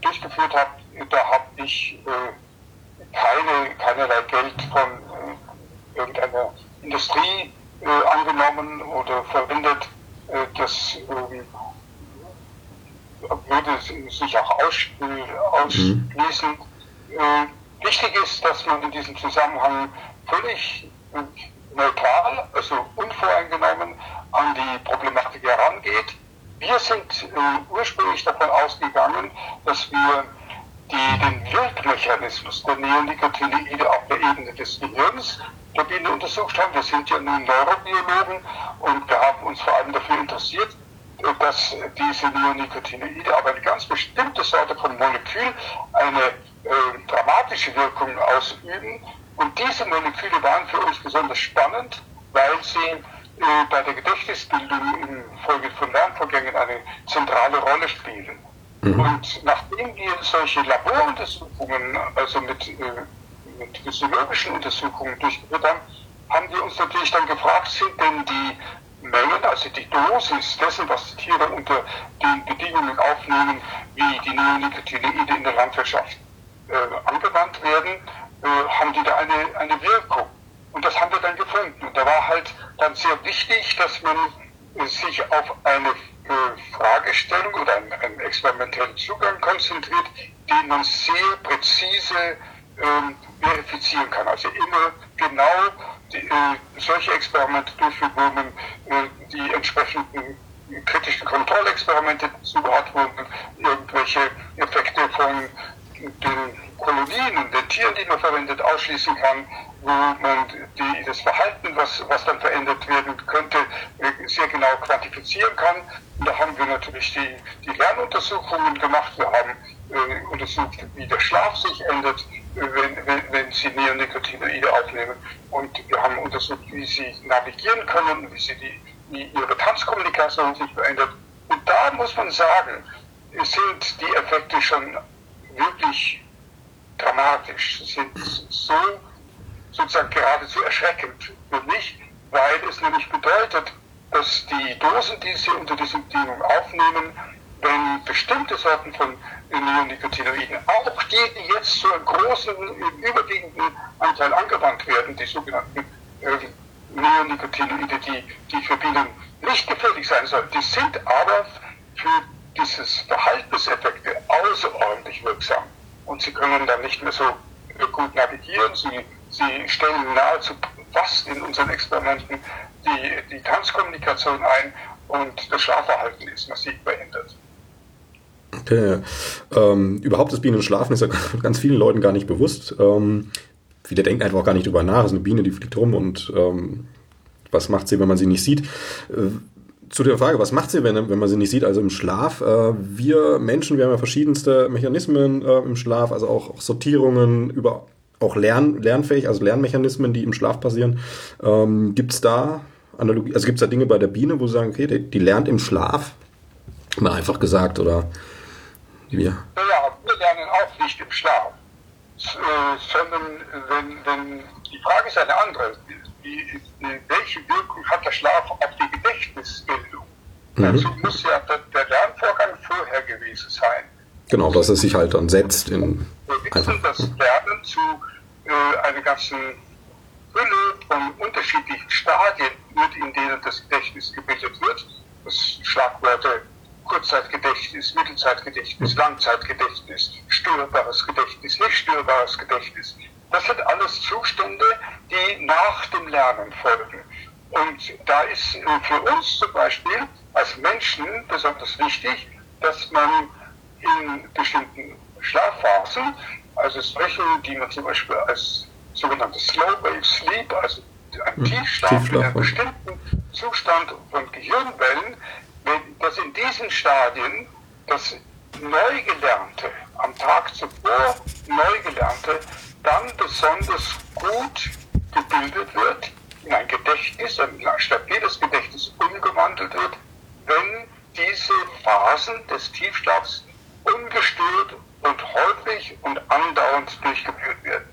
durchgeführt habe. Da habe ich äh, keine, keinerlei Geld von äh, irgendeiner Industrie äh, angenommen oder verwendet. Äh, das ähm, würde sich auch ausschließen. Mhm. wichtig ist, dass man in diesem Zusammenhang völlig neutral, also unvoreingenommen an die Problematik herangeht. Wir sind äh, ursprünglich davon ausgegangen, dass wir die, den Wirkmechanismus der Neonicotinoide auf der Ebene des Gehirns der Biene untersucht haben. Wir sind ja nun Neurobiologen und wir haben uns vor allem dafür interessiert, dass diese Neonicotinoide, aber eine ganz bestimmte Sorte von Molekül eine äh, dramatische Wirkung ausüben. Und diese Moleküle waren für uns besonders spannend, weil sie äh, bei der Gedächtnisbildung in Folge von Lernvorgängen eine zentrale Rolle spielen. Mhm. Und nachdem wir solche Laboruntersuchungen, also mit, äh, mit physiologischen Untersuchungen durchgeführt haben, haben wir uns natürlich dann gefragt, sind denn die Mengen, also die Dosis dessen, was die Tiere unter den Bedingungen aufnehmen, wie die Neonicotinoide in der Landwirtschaft äh, angewandt werden, äh, haben die da eine, eine Wirkung. Und das haben wir dann gefunden. Und da war halt dann sehr wichtig, dass man äh, sich auf eine äh, Fragestellung oder einen, einen, experimentellen Zugang konzentriert, den man sehr präzise ähm, verifizieren kann. Also immer genau die, äh, solche Experimente durchführen, wo man äh, die entsprechenden kritischen Kontrollexperimente dazu hat, wo man irgendwelche Effekte von den Kolonien und den Tieren, die man verwendet, ausschließen kann, wo man die, das Verhalten, was, was dann verändert werden könnte, äh, sehr genau quantifizieren kann. Und da haben wir natürlich die, die Lernuntersuchungen gemacht. Wir haben äh, untersucht, wie der Schlaf sich ändert, äh, wenn, wenn, wenn sie Neonicotinoide aufnehmen. Und wir haben untersucht, wie sie navigieren können, wie, sie die, wie ihre Tanzkommunikation sich verändert. Und da muss man sagen, sind die Effekte schon wirklich dramatisch, sind so sozusagen geradezu erschreckend für mich, weil es nämlich bedeutet, dass die Dosen, die sie unter diesen Bedingungen aufnehmen, wenn bestimmte Sorten von Neonicotinoiden, auch die, die jetzt zu einem großen, überwiegenden Anteil angewandt werden, die sogenannten äh, Neonicotinoide, die, die für Bienen nicht gefährlich sein sollen, die sind aber für dieses Verhaltenseffekte außerordentlich wirksam. Und sie können dann nicht mehr so gut navigieren. Sie, sie stellen nahezu fast in unseren Experimenten die, die Tanzkommunikation ein und das Schlafverhalten ist massiv verändert. Okay. Ähm, überhaupt das Bienenschlafen ist ja ganz vielen Leuten gar nicht bewusst. Ähm, viele denken einfach auch gar nicht drüber nach. Es ist eine Biene, die fliegt rum und ähm, was macht sie, wenn man sie nicht sieht? Zu der Frage, was macht sie, wenn, wenn man sie nicht sieht, also im Schlaf? Äh, wir Menschen, wir haben ja verschiedenste Mechanismen äh, im Schlaf, also auch, auch, Sortierungen über auch lern, lernfähig, also Lernmechanismen, die im Schlaf passieren. Ähm, gibt es da Analogie, also gibt es da Dinge bei der Biene, wo sie sagen, okay, die, die lernt im Schlaf? Mal einfach gesagt, oder wie wir? Ja, wir lernen auch nicht im Schlaf, äh, sondern wenn, wenn die Frage ist eine andere wie, welche Wirkung hat der Schlaf die? Mhm. Dazu muss ja der, Lernvorgang vorher gewesen sein. Genau, dass es sich halt dann setzt in. Wir wissen, dass Lernen zu äh, einer ganzen Fülle von unterschiedlichen Stadien wird, in denen das Gedächtnis gebildet wird. Das Schlagwörter Kurzzeitgedächtnis, Mittelzeitgedächtnis. Langzeitgedächtnis, störbares Gedächtnis, nicht störbares Gedächtnis. Das sind alles Zustände, die nach dem Lernen folgen. Und da ist äh, für uns zum Beispiel als Menschen besonders wichtig, dass man in bestimmten Schlafphasen, also solchen, die man zum Beispiel als sogenannte Slow Wave Sleep, also ein hm, Tiefschlaf, Tiefschlaf in einem bestimmten Zustand von Gehirnwellen, dass in diesen Stadien das Neugelernte, am Tag zuvor Neugelernte, dann besonders gut gebildet wird, in ein Gedächtnis, ein stabiles Gedächtnis umgewandelt wird, wenn diese Phasen des Tiefschlafs ungestört und häufig und andauernd durchgeführt werden.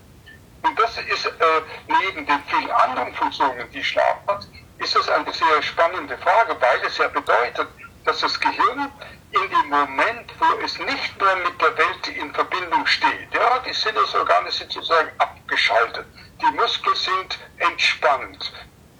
Und das ist äh, neben den vielen anderen Funktionen, die Schlaf hat, ist das eine sehr spannende Frage, weil es ja bedeutet, dass das Gehirn in dem Moment, wo es nicht mehr mit der Welt in Verbindung steht, ja, die Sinnesorgane sind sozusagen abgeschaltet, die Muskeln sind entspannt.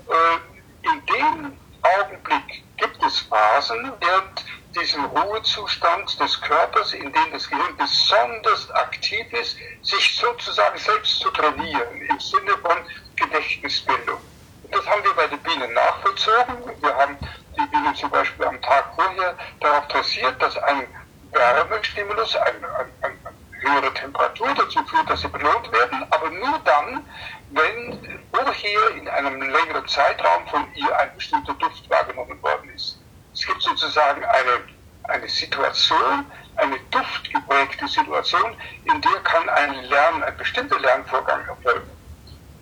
Äh, in dem Augenblick gibt es Phasen während diesem Ruhezustand des Körpers, in dem das Gehirn besonders aktiv ist, sich sozusagen selbst zu trainieren im Sinne von Gedächtnisbildung. Das haben wir bei den Bienen nachvollzogen. Wir haben die Bienen zum Beispiel am Tag vorher darauf dressiert, dass ein Wärmestimulus, eine, eine, eine höhere Temperatur dazu führt, dass sie belohnt werden, aber nur dann, wenn vorher in einem längeren Zeitraum von ihr ein bestimmter Duft wahrgenommen worden ist. Es gibt sozusagen eine, eine Situation, eine duftgeprägte Situation, in der kann ein Lern, ein bestimmter Lernvorgang erfolgen.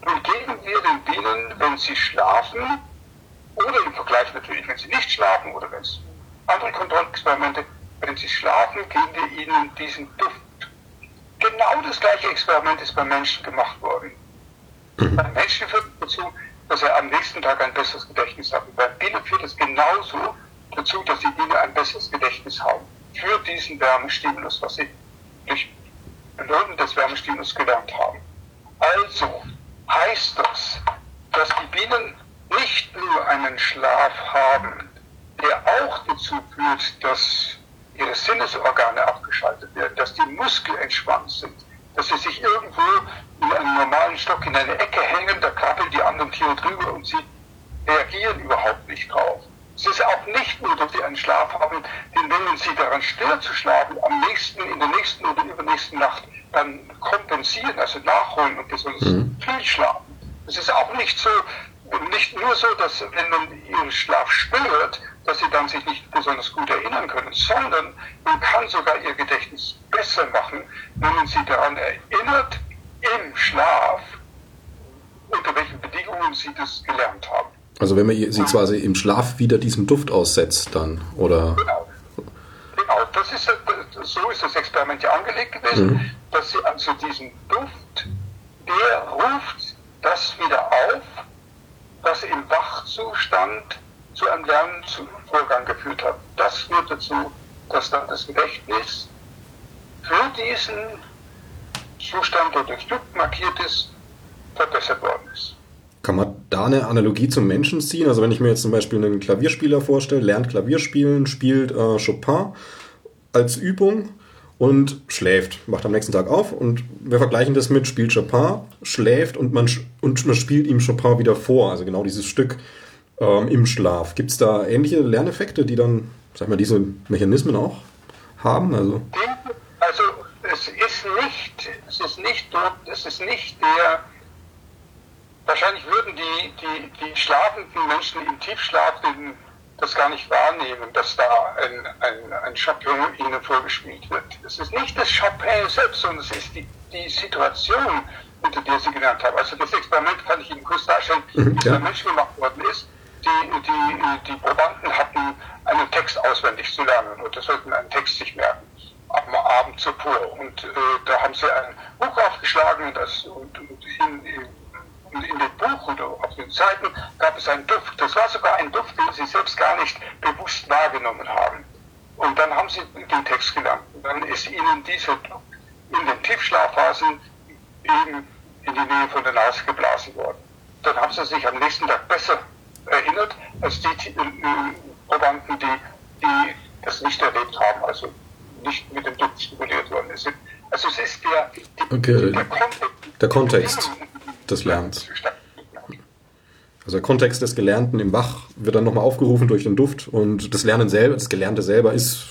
Nun geben wir den Bienen, wenn sie schlafen, oder im Vergleich natürlich, wenn sie nicht schlafen oder wenn es andere Kontrollexperimente, wenn sie schlafen, geben wir ihnen diesen Duft. Genau das gleiche Experiment ist beim Menschen gemacht worden. Mhm. Menschen führt dazu, dass er am nächsten Tag ein besseres Gedächtnis hat. Und beim Bienen führt es genauso dazu, dass die Bienen ein besseres Gedächtnis haben für diesen Wärmestimulus, was sie durch Belohnung des Wärmestimulus gelernt haben. Also heißt das, dass die Bienen nicht nur einen Schlaf haben, der auch dazu führt, dass ihre Sinnesorgane abgeschaltet werden, dass die Muskeln entspannt sind, dass sie sich irgendwo in einem normalen Stock in eine Ecke hängen, da krabbeln die anderen Tiere drüber und sie reagieren überhaupt nicht drauf. Es ist auch nicht nur, dass sie einen Schlaf haben, den wenn sie daran stört zu schlafen, am nächsten, in der nächsten oder übernächsten Nacht dann kompensieren, also nachholen und besonders mhm. viel schlafen. Es ist auch nicht so, nicht nur so, dass wenn man ihren Schlaf stört, dass sie dann sich nicht besonders gut erinnern können, sondern man kann sogar ihr Gedächtnis besser machen, wenn man sie daran erinnert, im Schlaf, unter welchen Bedingungen sie das gelernt haben. Also wenn man sie quasi im Schlaf wieder diesem Duft aussetzt dann, oder? Genau. Genau, das ist, so ist das Experiment ja angelegt gewesen, mhm. dass sie also diesen Duft, der ruft das wieder auf, was im Wachzustand zu einem Lernvorgang geführt hat. Das führt dazu, dass dann das Gedächtnis für diesen Zustand, der durch Duft markiert ist, verbessert worden ist. Kann man da eine Analogie zum Menschen ziehen? Also wenn ich mir jetzt zum Beispiel einen Klavierspieler vorstelle, lernt Klavierspielen, spielt äh, Chopin als Übung und schläft, wacht am nächsten Tag auf und wir vergleichen das mit spielt Chopin, schläft und man, und man spielt ihm Chopin wieder vor, also genau dieses Stück ähm, im Schlaf. Gibt es da ähnliche Lerneffekte, die dann, sag mal, diese Mechanismen auch haben? Also, also es ist nicht, es ist nicht, es ist nicht der, wahrscheinlich würden die, die, die schlafenden Menschen im Tiefschlaf den das gar nicht wahrnehmen, dass da ein, ein, ein Chopin ihnen vorgespielt wird. Es ist nicht das Chopin selbst, sondern es ist die, die Situation, unter der sie gelernt haben. Also das Experiment kann ich Ihnen kurz darstellen, mhm, wie es bei Menschen gemacht worden ist. Die, die, die Probanden hatten einen Text auswendig zu lernen und sollten einen Text sich merken am Abend zuvor. Und äh, da haben sie ein Buch aufgeschlagen das, und, und in, in dem Buch oder auf den Seiten gab es einen Duft. Das war sogar ein Duft, den sie selbst gar nicht bewusst wahrgenommen haben. Und dann haben sie den Text gelernt. Und dann ist ihnen dieser Duft in den Tiefschlafphasen eben in die Nähe von der Nase geblasen worden. Dann haben sie sich am nächsten Tag besser erinnert als die äh, Probanden, die, die das nicht erlebt haben, also nicht mit dem Duft stimuliert worden sind. Also es ist der, die, okay. der Kontext. Der Kontext des Lernens. Also der Kontext des Gelernten im Wach wird dann nochmal aufgerufen durch den Duft und das Lernen selber, das Gelernte selber ist,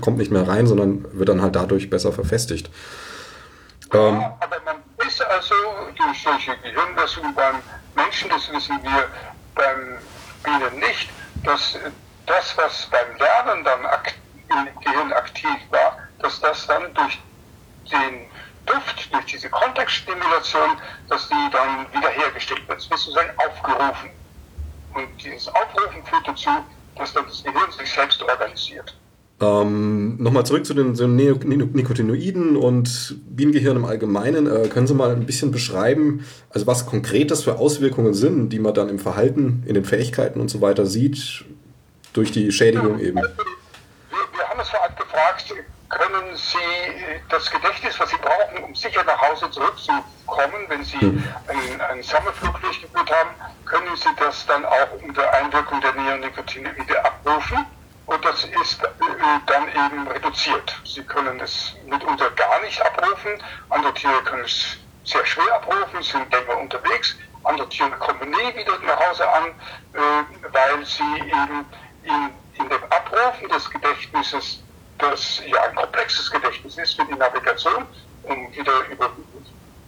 kommt nicht mehr rein, sondern wird dann halt dadurch besser verfestigt. Ja, ähm, aber man ist also durch solche Gehirnmessungen beim Menschen, das wissen wir beim Bienen nicht, dass das, was beim Lernen dann im Gehirn aktiv war, dass das dann durch den Duft, durch diese Kontextstimulation, dass die dann wiederhergestellt wird. Es wird sozusagen aufgerufen. Und dieses Aufrufen führt dazu, dass dann das Gehirn sich selbst organisiert. Ähm, Nochmal zurück zu den, zu den Nicotinoiden und Bienengehirn im Allgemeinen. Äh, können Sie mal ein bisschen beschreiben, also was konkret das für Auswirkungen sind, die man dann im Verhalten, in den Fähigkeiten und so weiter sieht, durch die Schädigung eben? Wir, wir haben es vorab gefragt, können Sie das Gedächtnis, was Sie brauchen, um sicher nach Hause zurückzukommen, wenn Sie hm. einen, einen Sommerflug durchgeführt haben, können Sie das dann auch unter Einwirkung der Neonicotinoide abrufen? Und das ist äh, dann eben reduziert. Sie können es mitunter gar nicht abrufen. Andere Tiere können es sehr schwer abrufen, sind länger unterwegs. Andere Tiere kommen nie wieder nach Hause an, äh, weil sie eben in, in dem Abrufen des Gedächtnisses, das ja ein komplexes Gedächtnis ist für die Navigation, um wieder über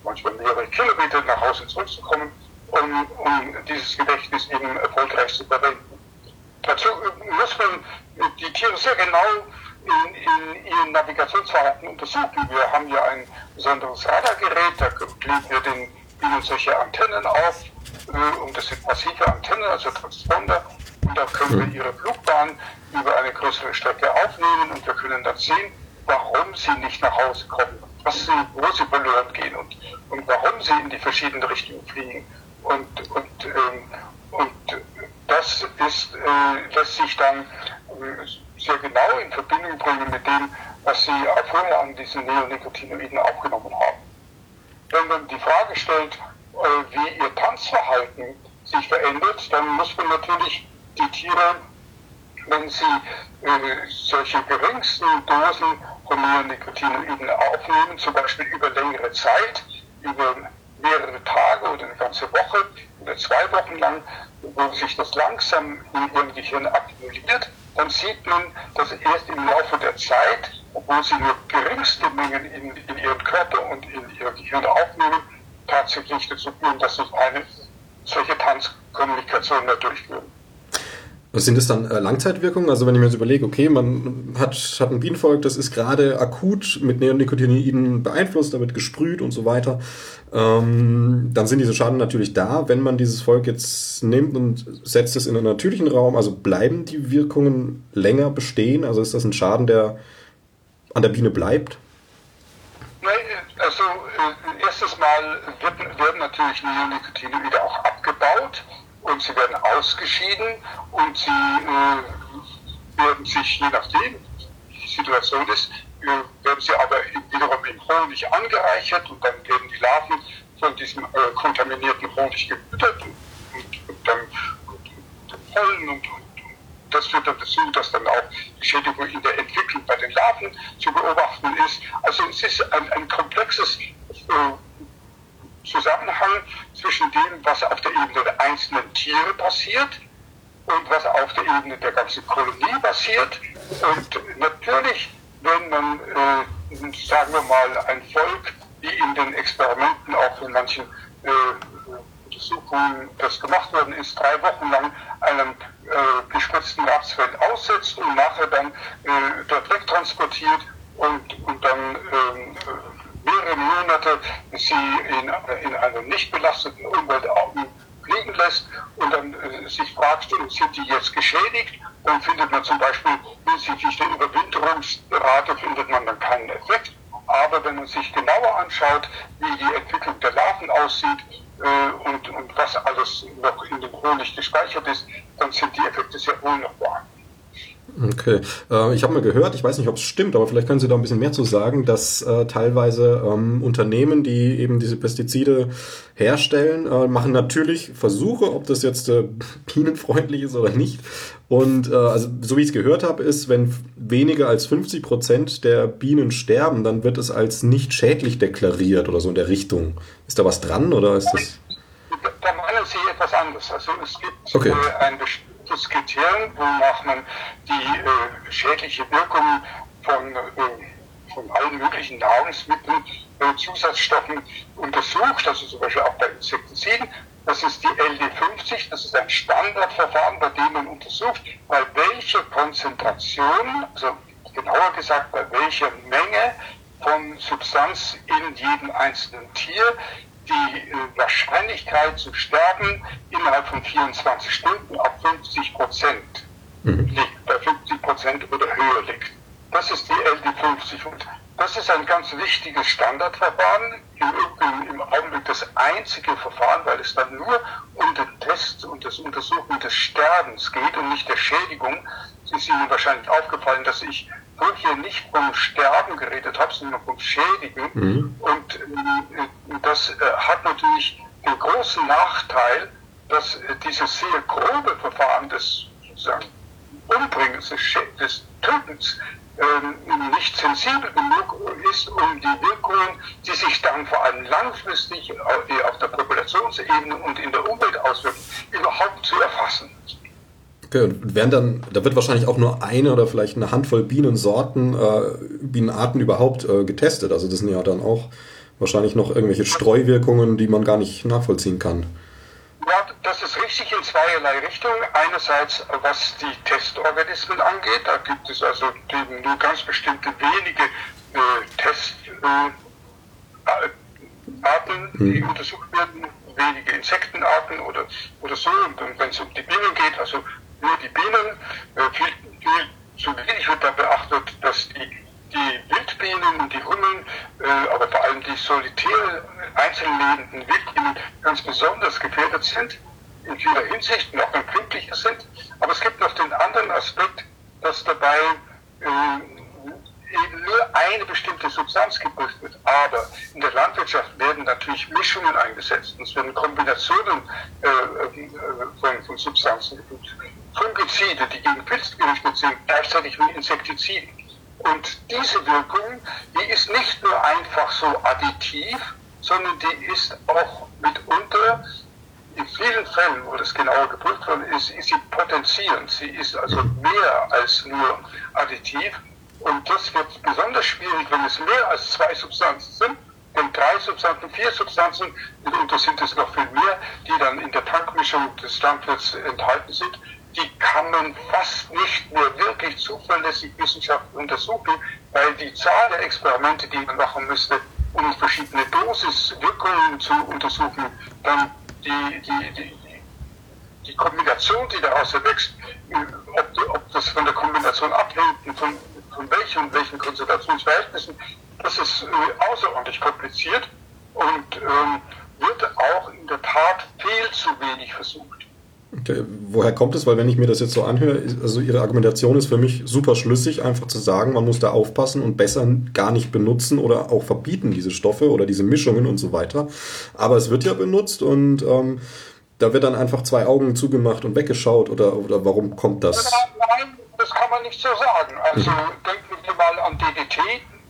manchmal mehrere Kilometer nach Hause zurückzukommen, um, um dieses Gedächtnis eben erfolgreich zu verwenden. Dazu muss man die Tiere sehr genau in, in ihren Navigationsverhalten untersuchen. Wir haben ja ein besonderes Radargerät, da legen wir den Bienen solche Antennen auf, äh, und das sind massive Antennen, also Transponder, und da können wir ihre Flugbahn über eine größere Strecke aufnehmen und wir können dann sehen, warum sie nicht nach Hause kommen, was sie, wo sie verloren gehen und, und warum sie in die verschiedenen Richtungen fliegen. Und, und, ähm, das äh, lässt sich dann äh, sehr genau in Verbindung bringen mit dem, was Sie vorher an diesen Neonicotinoiden aufgenommen haben. Wenn man die Frage stellt, äh, wie ihr Tanzverhalten sich verändert, dann muss man natürlich die Tiere, wenn sie äh, solche geringsten Dosen von Neonicotinoiden aufnehmen, zum Beispiel über längere Zeit, über mehrere Tage oder eine ganze Woche oder zwei Wochen lang, wo sich das langsam in ihrem Gehirn akkumuliert, dann sieht man, dass erst im Laufe der Zeit, obwohl sie nur geringste Mengen in, in ihren Körper und in ihr Gehirn aufnehmen, tatsächlich dazu führen, dass sie eine solche Tanzkommunikation mehr durchführen. Sind es dann äh, Langzeitwirkungen? Also wenn ich mir jetzt überlege, okay, man hat, hat ein Bienenvolk, das ist gerade akut mit Neonicotinoiden beeinflusst, da wird gesprüht und so weiter, ähm, dann sind diese Schaden natürlich da. Wenn man dieses Volk jetzt nimmt und setzt es in einen natürlichen Raum, also bleiben die Wirkungen länger bestehen? Also ist das ein Schaden, der an der Biene bleibt? Nein, also äh, erstes Mal wird, werden natürlich Neonicotinoide auch abgebaut und sie werden ausgeschieden und sie äh, werden sich, je nachdem, wie die Situation ist, äh, werden sie aber wiederum in Honig angereichert und dann werden die Larven von diesem äh, kontaminierten Honig gefüttert und, und, und dann und, und Pollen und, und das führt dann dazu, dass dann auch die Schädigung in der Entwicklung bei den Larven zu beobachten ist. Also es ist ein, ein komplexes äh, Zusammenhang zwischen dem, was auf der Ebene der einzelnen Tiere passiert und was auf der Ebene der ganzen Kolonie passiert. Und natürlich, wenn man, äh, sagen wir mal, ein Volk, wie in den Experimenten auch in manchen äh, Untersuchungen das gemacht worden ist, drei Wochen lang einem äh, gespritzten Rapsfeld aussetzt und nachher dann äh, dort wegtransportiert und, und dann ähm, Monate sie in, in einer nicht belasteten Umwelt fliegen lässt und dann äh, sich fragt, sind die jetzt geschädigt, dann findet man zum Beispiel hinsichtlich der Überwinterungsrate findet man dann keinen Effekt. Aber wenn man sich genauer anschaut, wie die Entwicklung der Larven aussieht äh, und, und was alles noch in dem Honig gespeichert ist, dann sind die Effekte sehr wohl noch vorhanden. Okay, äh, ich habe mal gehört, ich weiß nicht, ob es stimmt, aber vielleicht können Sie da ein bisschen mehr zu sagen, dass äh, teilweise ähm, Unternehmen, die eben diese Pestizide herstellen, äh, machen natürlich Versuche, ob das jetzt äh, bienenfreundlich ist oder nicht. Und äh, also so wie ich es gehört habe, ist, wenn weniger als 50 Prozent der Bienen sterben, dann wird es als nicht schädlich deklariert oder so in der Richtung. Ist da was dran oder ist das? Da meinen Sie etwas anderes. Also es gibt okay. Äh, ein bestimmtes Kriterium, wonach man die äh, schädliche Wirkung von, äh, von allen möglichen Nahrungsmitteln, äh, Zusatzstoffen untersucht, also zum Beispiel auch bei Insektiziden. Das ist die LD50, das ist ein Standardverfahren, bei dem man untersucht, bei welcher Konzentration, also genauer gesagt, bei welcher Menge von Substanz in jedem einzelnen Tier die äh, Wahrscheinlichkeit zu sterben innerhalb von 24 Stunden auf 50 Prozent mhm. liegt, bei 50 Prozent oder höher liegt. Das ist die LD50 und das ist ein ganz wichtiges Standardverfahren, im Übrigen im Augenblick das einzige Verfahren, weil es dann nur um den Test und das Untersuchen des Sterbens geht und nicht der Schädigung. Es ist Ihnen wahrscheinlich aufgefallen, dass ich hier nicht vom Sterben geredet habe, sondern vom Schädigen. Mhm. Und äh, das äh, hat natürlich den großen Nachteil, dass äh, dieses sehr grobe Verfahren des sozusagen Umbringens, des, Tötens, ähm, nicht sensibel genug ist, um die Wirkungen, die sich dann vor allem langfristig auf der Populationsebene und in der Umwelt auswirken, überhaupt zu erfassen. Okay, und werden dann, da wird wahrscheinlich auch nur eine oder vielleicht eine Handvoll Bienensorten, äh, Bienenarten überhaupt äh, getestet. Also das sind ja dann auch wahrscheinlich noch irgendwelche Streuwirkungen, die man gar nicht nachvollziehen kann. Ja, das ist richtig in zweierlei Richtungen. Einerseits, was die Testorganismen angeht, da gibt es also nur ganz bestimmte wenige äh, Testarten, äh, die mhm. untersucht werden, wenige Insektenarten oder, oder so. Und wenn es um die Bienen geht, also nur die Bienen, äh, viel, viel zu wenig wird da beachtet, dass die die Wildbienen und die Hummeln, äh, aber vor allem die solitär einzeln lebenden Wildbienen ganz besonders gefährdet sind, in vieler Hinsicht noch ein glücklicher sind. Aber es gibt noch den anderen Aspekt, dass dabei äh, eben nur eine bestimmte Substanz geprüft wird. Aber in der Landwirtschaft werden natürlich Mischungen eingesetzt. Es werden Kombinationen äh, äh, von, von Substanzen geprüft. Fungizide, die gegen Pilz gerichtet sind, gleichzeitig wie Insektizide. Und diese Wirkung, die ist nicht nur einfach so additiv, sondern die ist auch mitunter in vielen Fällen, wo das genauer geprüft worden ist, ist sie potenzierend. Sie ist also mehr als nur additiv. Und das wird besonders schwierig, wenn es mehr als zwei Substanzen sind. Denn drei Substanzen, vier Substanzen, mitunter sind es noch viel mehr, die dann in der Tankmischung des Landwirts enthalten sind die kann man fast nicht mehr wirklich zuverlässig wissenschaftlich untersuchen, weil die Zahl der Experimente, die man machen müsste, um verschiedene Dosiswirkungen zu untersuchen, dann die, die, die, die Kombination, die daraus erwächst, ob, ob das von der Kombination abhängt, von, von welchen welchen Konzentrationsverhältnissen, das ist äh, außerordentlich kompliziert und ähm, wird auch in der Tat viel zu wenig versucht. Okay. Woher kommt es? Weil wenn ich mir das jetzt so anhöre, also Ihre Argumentation ist für mich super schlüssig, einfach zu sagen, man muss da aufpassen und besser gar nicht benutzen oder auch verbieten diese Stoffe oder diese Mischungen und so weiter. Aber es wird ja benutzt und ähm, da wird dann einfach zwei Augen zugemacht und weggeschaut oder, oder warum kommt das? Nein, das kann man nicht so sagen. Also mhm. denken wir mal an DDT,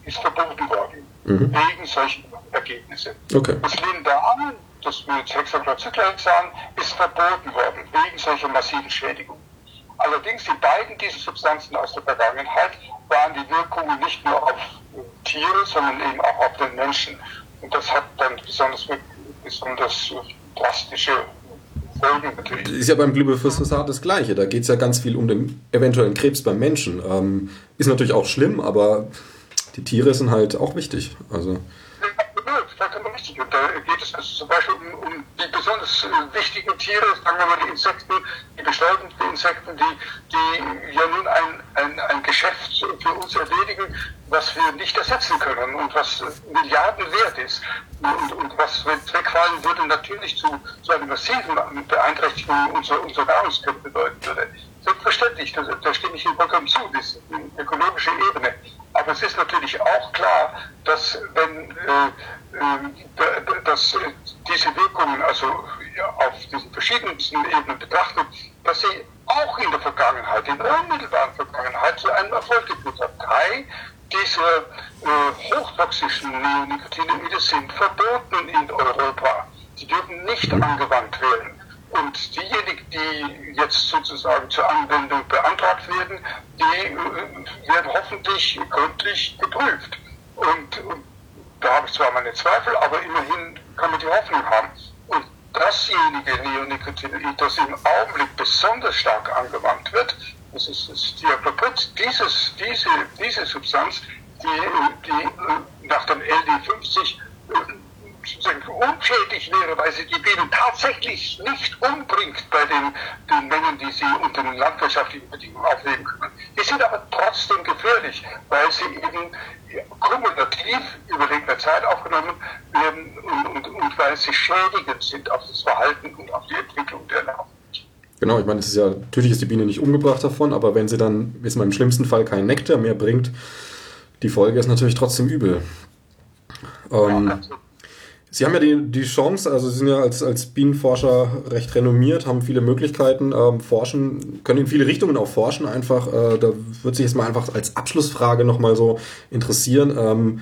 ist verboten worden mhm. wegen solchen Ergebnisse. Okay. Das Lindan das Hexachlorcyclohexan ist verboten worden wegen solcher massiven Schädigungen. Allerdings die beiden dieser Substanzen aus der Vergangenheit waren die Wirkungen nicht nur auf Tiere, sondern eben auch auf den Menschen. Und das hat dann besonders, besonders drastische Folgen natürlich. Ist ja beim Glyphosat das Gleiche. Da geht es ja ganz viel um den eventuellen Krebs beim Menschen. Ähm, ist natürlich auch schlimm, aber die Tiere sind halt auch wichtig. Also richtig. Und da geht es also zum Beispiel um, um die besonders äh, wichtigen Tiere, sagen wir mal die Insekten, die bestäubenden Insekten, die, die ja nun ein, ein, ein Geschäft für uns erledigen, was wir nicht ersetzen können und was Milliarden wert ist. Und, und was, wenn wegfallen würde, natürlich zu, zu einer massiven Beeinträchtigung unserer, unserer Nahrungskette bedeuten würde. Selbstverständlich, da, da stimme ich Ihnen vollkommen zu, das ist eine ökologische Ebene. Aber es ist natürlich auch klar, dass wenn äh, äh, dass äh, diese Wirkungen also auf diesen verschiedensten Ebenen betrachtet, dass sie auch in der Vergangenheit, in der unmittelbaren Vergangenheit zu einem Erfolg geführt haben. Drei dieser äh, hochtoxischen Neonicotinoide sind verboten in Europa. Die dürfen nicht angewandt werden. Und diejenigen, die jetzt sozusagen zur Anwendung beantragt werden, die äh, werden hoffentlich gründlich geprüft. Und, und da habe ich zwar meine Zweifel, aber immerhin kann man die Hoffnung haben. Und dasjenige Neonicotinoid, das im Augenblick besonders stark angewandt wird, das ist das Diakloprid, dieses, diese, diese Substanz, die, die nach dem LD50 unschädlich wäre, weil sie die Bienen tatsächlich nicht umbringt bei den, den Mengen, die sie unter den landwirtschaftlichen Bedingungen aufnehmen können. Die sind aber trotzdem gefährlich, weil sie eben kumulativ über längere Zeit aufgenommen werden und, und, und weil sie schädigend sind auf das Verhalten und auf die Entwicklung der Larven. Genau, ich meine, es ist ja, natürlich ist die Biene nicht umgebracht davon, aber wenn sie dann, ist man im schlimmsten Fall keinen Nektar mehr bringt, die Folge ist natürlich trotzdem übel. Ähm, ja, Sie haben ja die, die Chance, also Sie sind ja als, als Bienenforscher recht renommiert, haben viele Möglichkeiten, ähm, forschen, können in viele Richtungen auch forschen einfach. Äh, da würde sich jetzt mal einfach als Abschlussfrage nochmal so interessieren, ähm,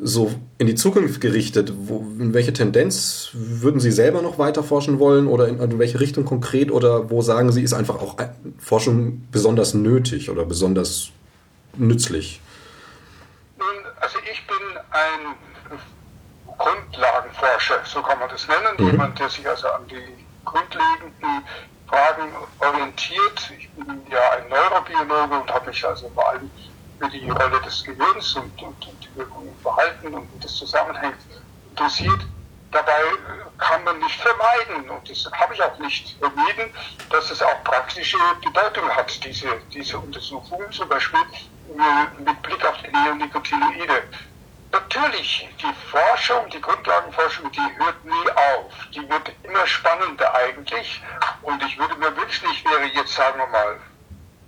so in die Zukunft gerichtet, wo, in welche Tendenz würden Sie selber noch weiter forschen wollen oder in, in welche Richtung konkret oder wo sagen Sie, ist einfach auch Forschung besonders nötig oder besonders nützlich? Nun, also ich bin ein Grundlagenforscher, so kann man das nennen, mhm. jemand, der sich also an die grundlegenden Fragen orientiert. Ich bin ja ein Neurobiologe und habe mich also vor allem für die Rolle des Gehirns und, und, und die Wirkung im Verhalten und wie das zusammenhängt interessiert. Dabei kann man nicht vermeiden, und das habe ich auch nicht vermieden, dass es auch praktische Bedeutung hat, diese, diese Untersuchungen, zum Beispiel mit Blick auf die Neonicotinoide. Natürlich, die Forschung, die Grundlagenforschung, die hört nie auf. Die wird immer spannender eigentlich. Und ich würde mir wünschen, ich wäre jetzt, sagen wir mal,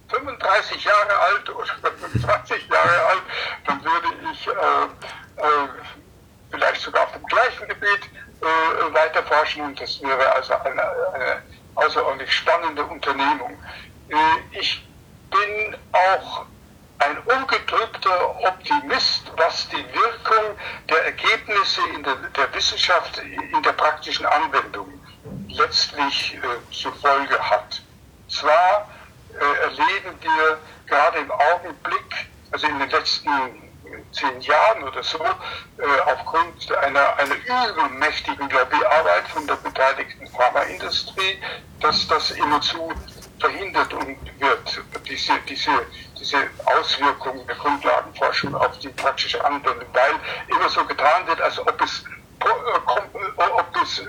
35 Jahre alt oder 25 Jahre alt, dann würde ich äh, äh, vielleicht sogar auf dem gleichen Gebiet äh, weiter forschen. Und das wäre also eine, eine außerordentlich spannende Unternehmung. Äh, ich bin auch ein ungedrückter Optimist, was die Wirkung der Ergebnisse in der, der Wissenschaft in der praktischen Anwendung letztlich äh, zur Folge hat. Zwar äh, erleben wir gerade im Augenblick, also in den letzten zehn Jahren oder so, äh, aufgrund einer, einer übermächtigen Lobbyarbeit von der beteiligten Pharmaindustrie, dass das immerzu verhindert wird, diese, diese diese Auswirkungen der Grundlagenforschung auf die praktische Anwendung, weil immer so getan wird, als ob es, äh, äh, ob es äh,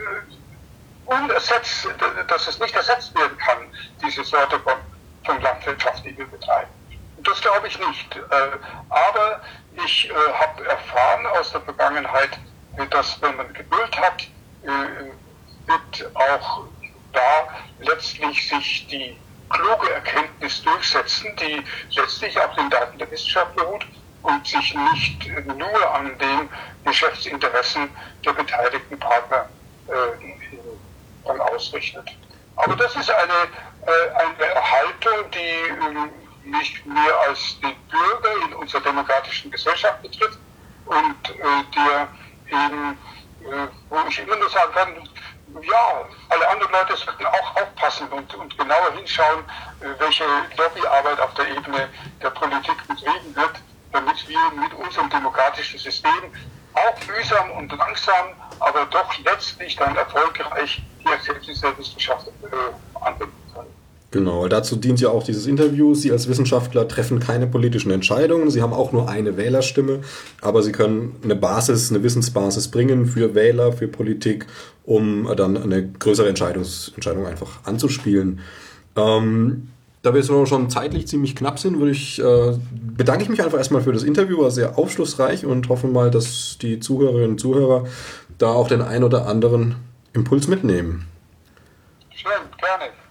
unersetzt, dass es nicht ersetzt werden kann, diese Sorte von, von Landwirtschaft, die wir betreiben. Das glaube ich nicht. Aber ich habe erfahren aus der Vergangenheit, dass wenn man Geduld hat, wird auch da letztlich sich die kluge Erkenntnis durchsetzen, die letztlich auf den Daten der Wissenschaft beruht und sich nicht nur an den Geschäftsinteressen der beteiligten Partner äh, dann ausrichtet. Aber das ist eine, äh, eine Haltung, die äh, nicht mehr als den Bürger in unserer demokratischen Gesellschaft betrifft und äh, der eben, äh, wo ich immer nur sagen kann, ja, alle anderen Leute sollten auch aufpassen und, und genauer hinschauen, äh, welche Lobbyarbeit auf der Ebene der Politik betrieben wird, damit wir mit unserem demokratischen System auch mühsam und langsam, aber doch letztlich dann erfolgreich die Erkenntnisse der Wissenschaft äh, anwenden. Genau, dazu dient ja auch dieses Interview. Sie als Wissenschaftler treffen keine politischen Entscheidungen. Sie haben auch nur eine Wählerstimme, aber Sie können eine Basis, eine Wissensbasis bringen für Wähler, für Politik, um dann eine größere Entscheidungs Entscheidung einfach anzuspielen. Ähm, da wir jetzt schon zeitlich ziemlich knapp sind, würde ich, äh, bedanke ich mich einfach erstmal für das Interview, war sehr aufschlussreich und hoffe mal, dass die Zuhörerinnen und Zuhörer da auch den ein oder anderen Impuls mitnehmen. Schön, gerne.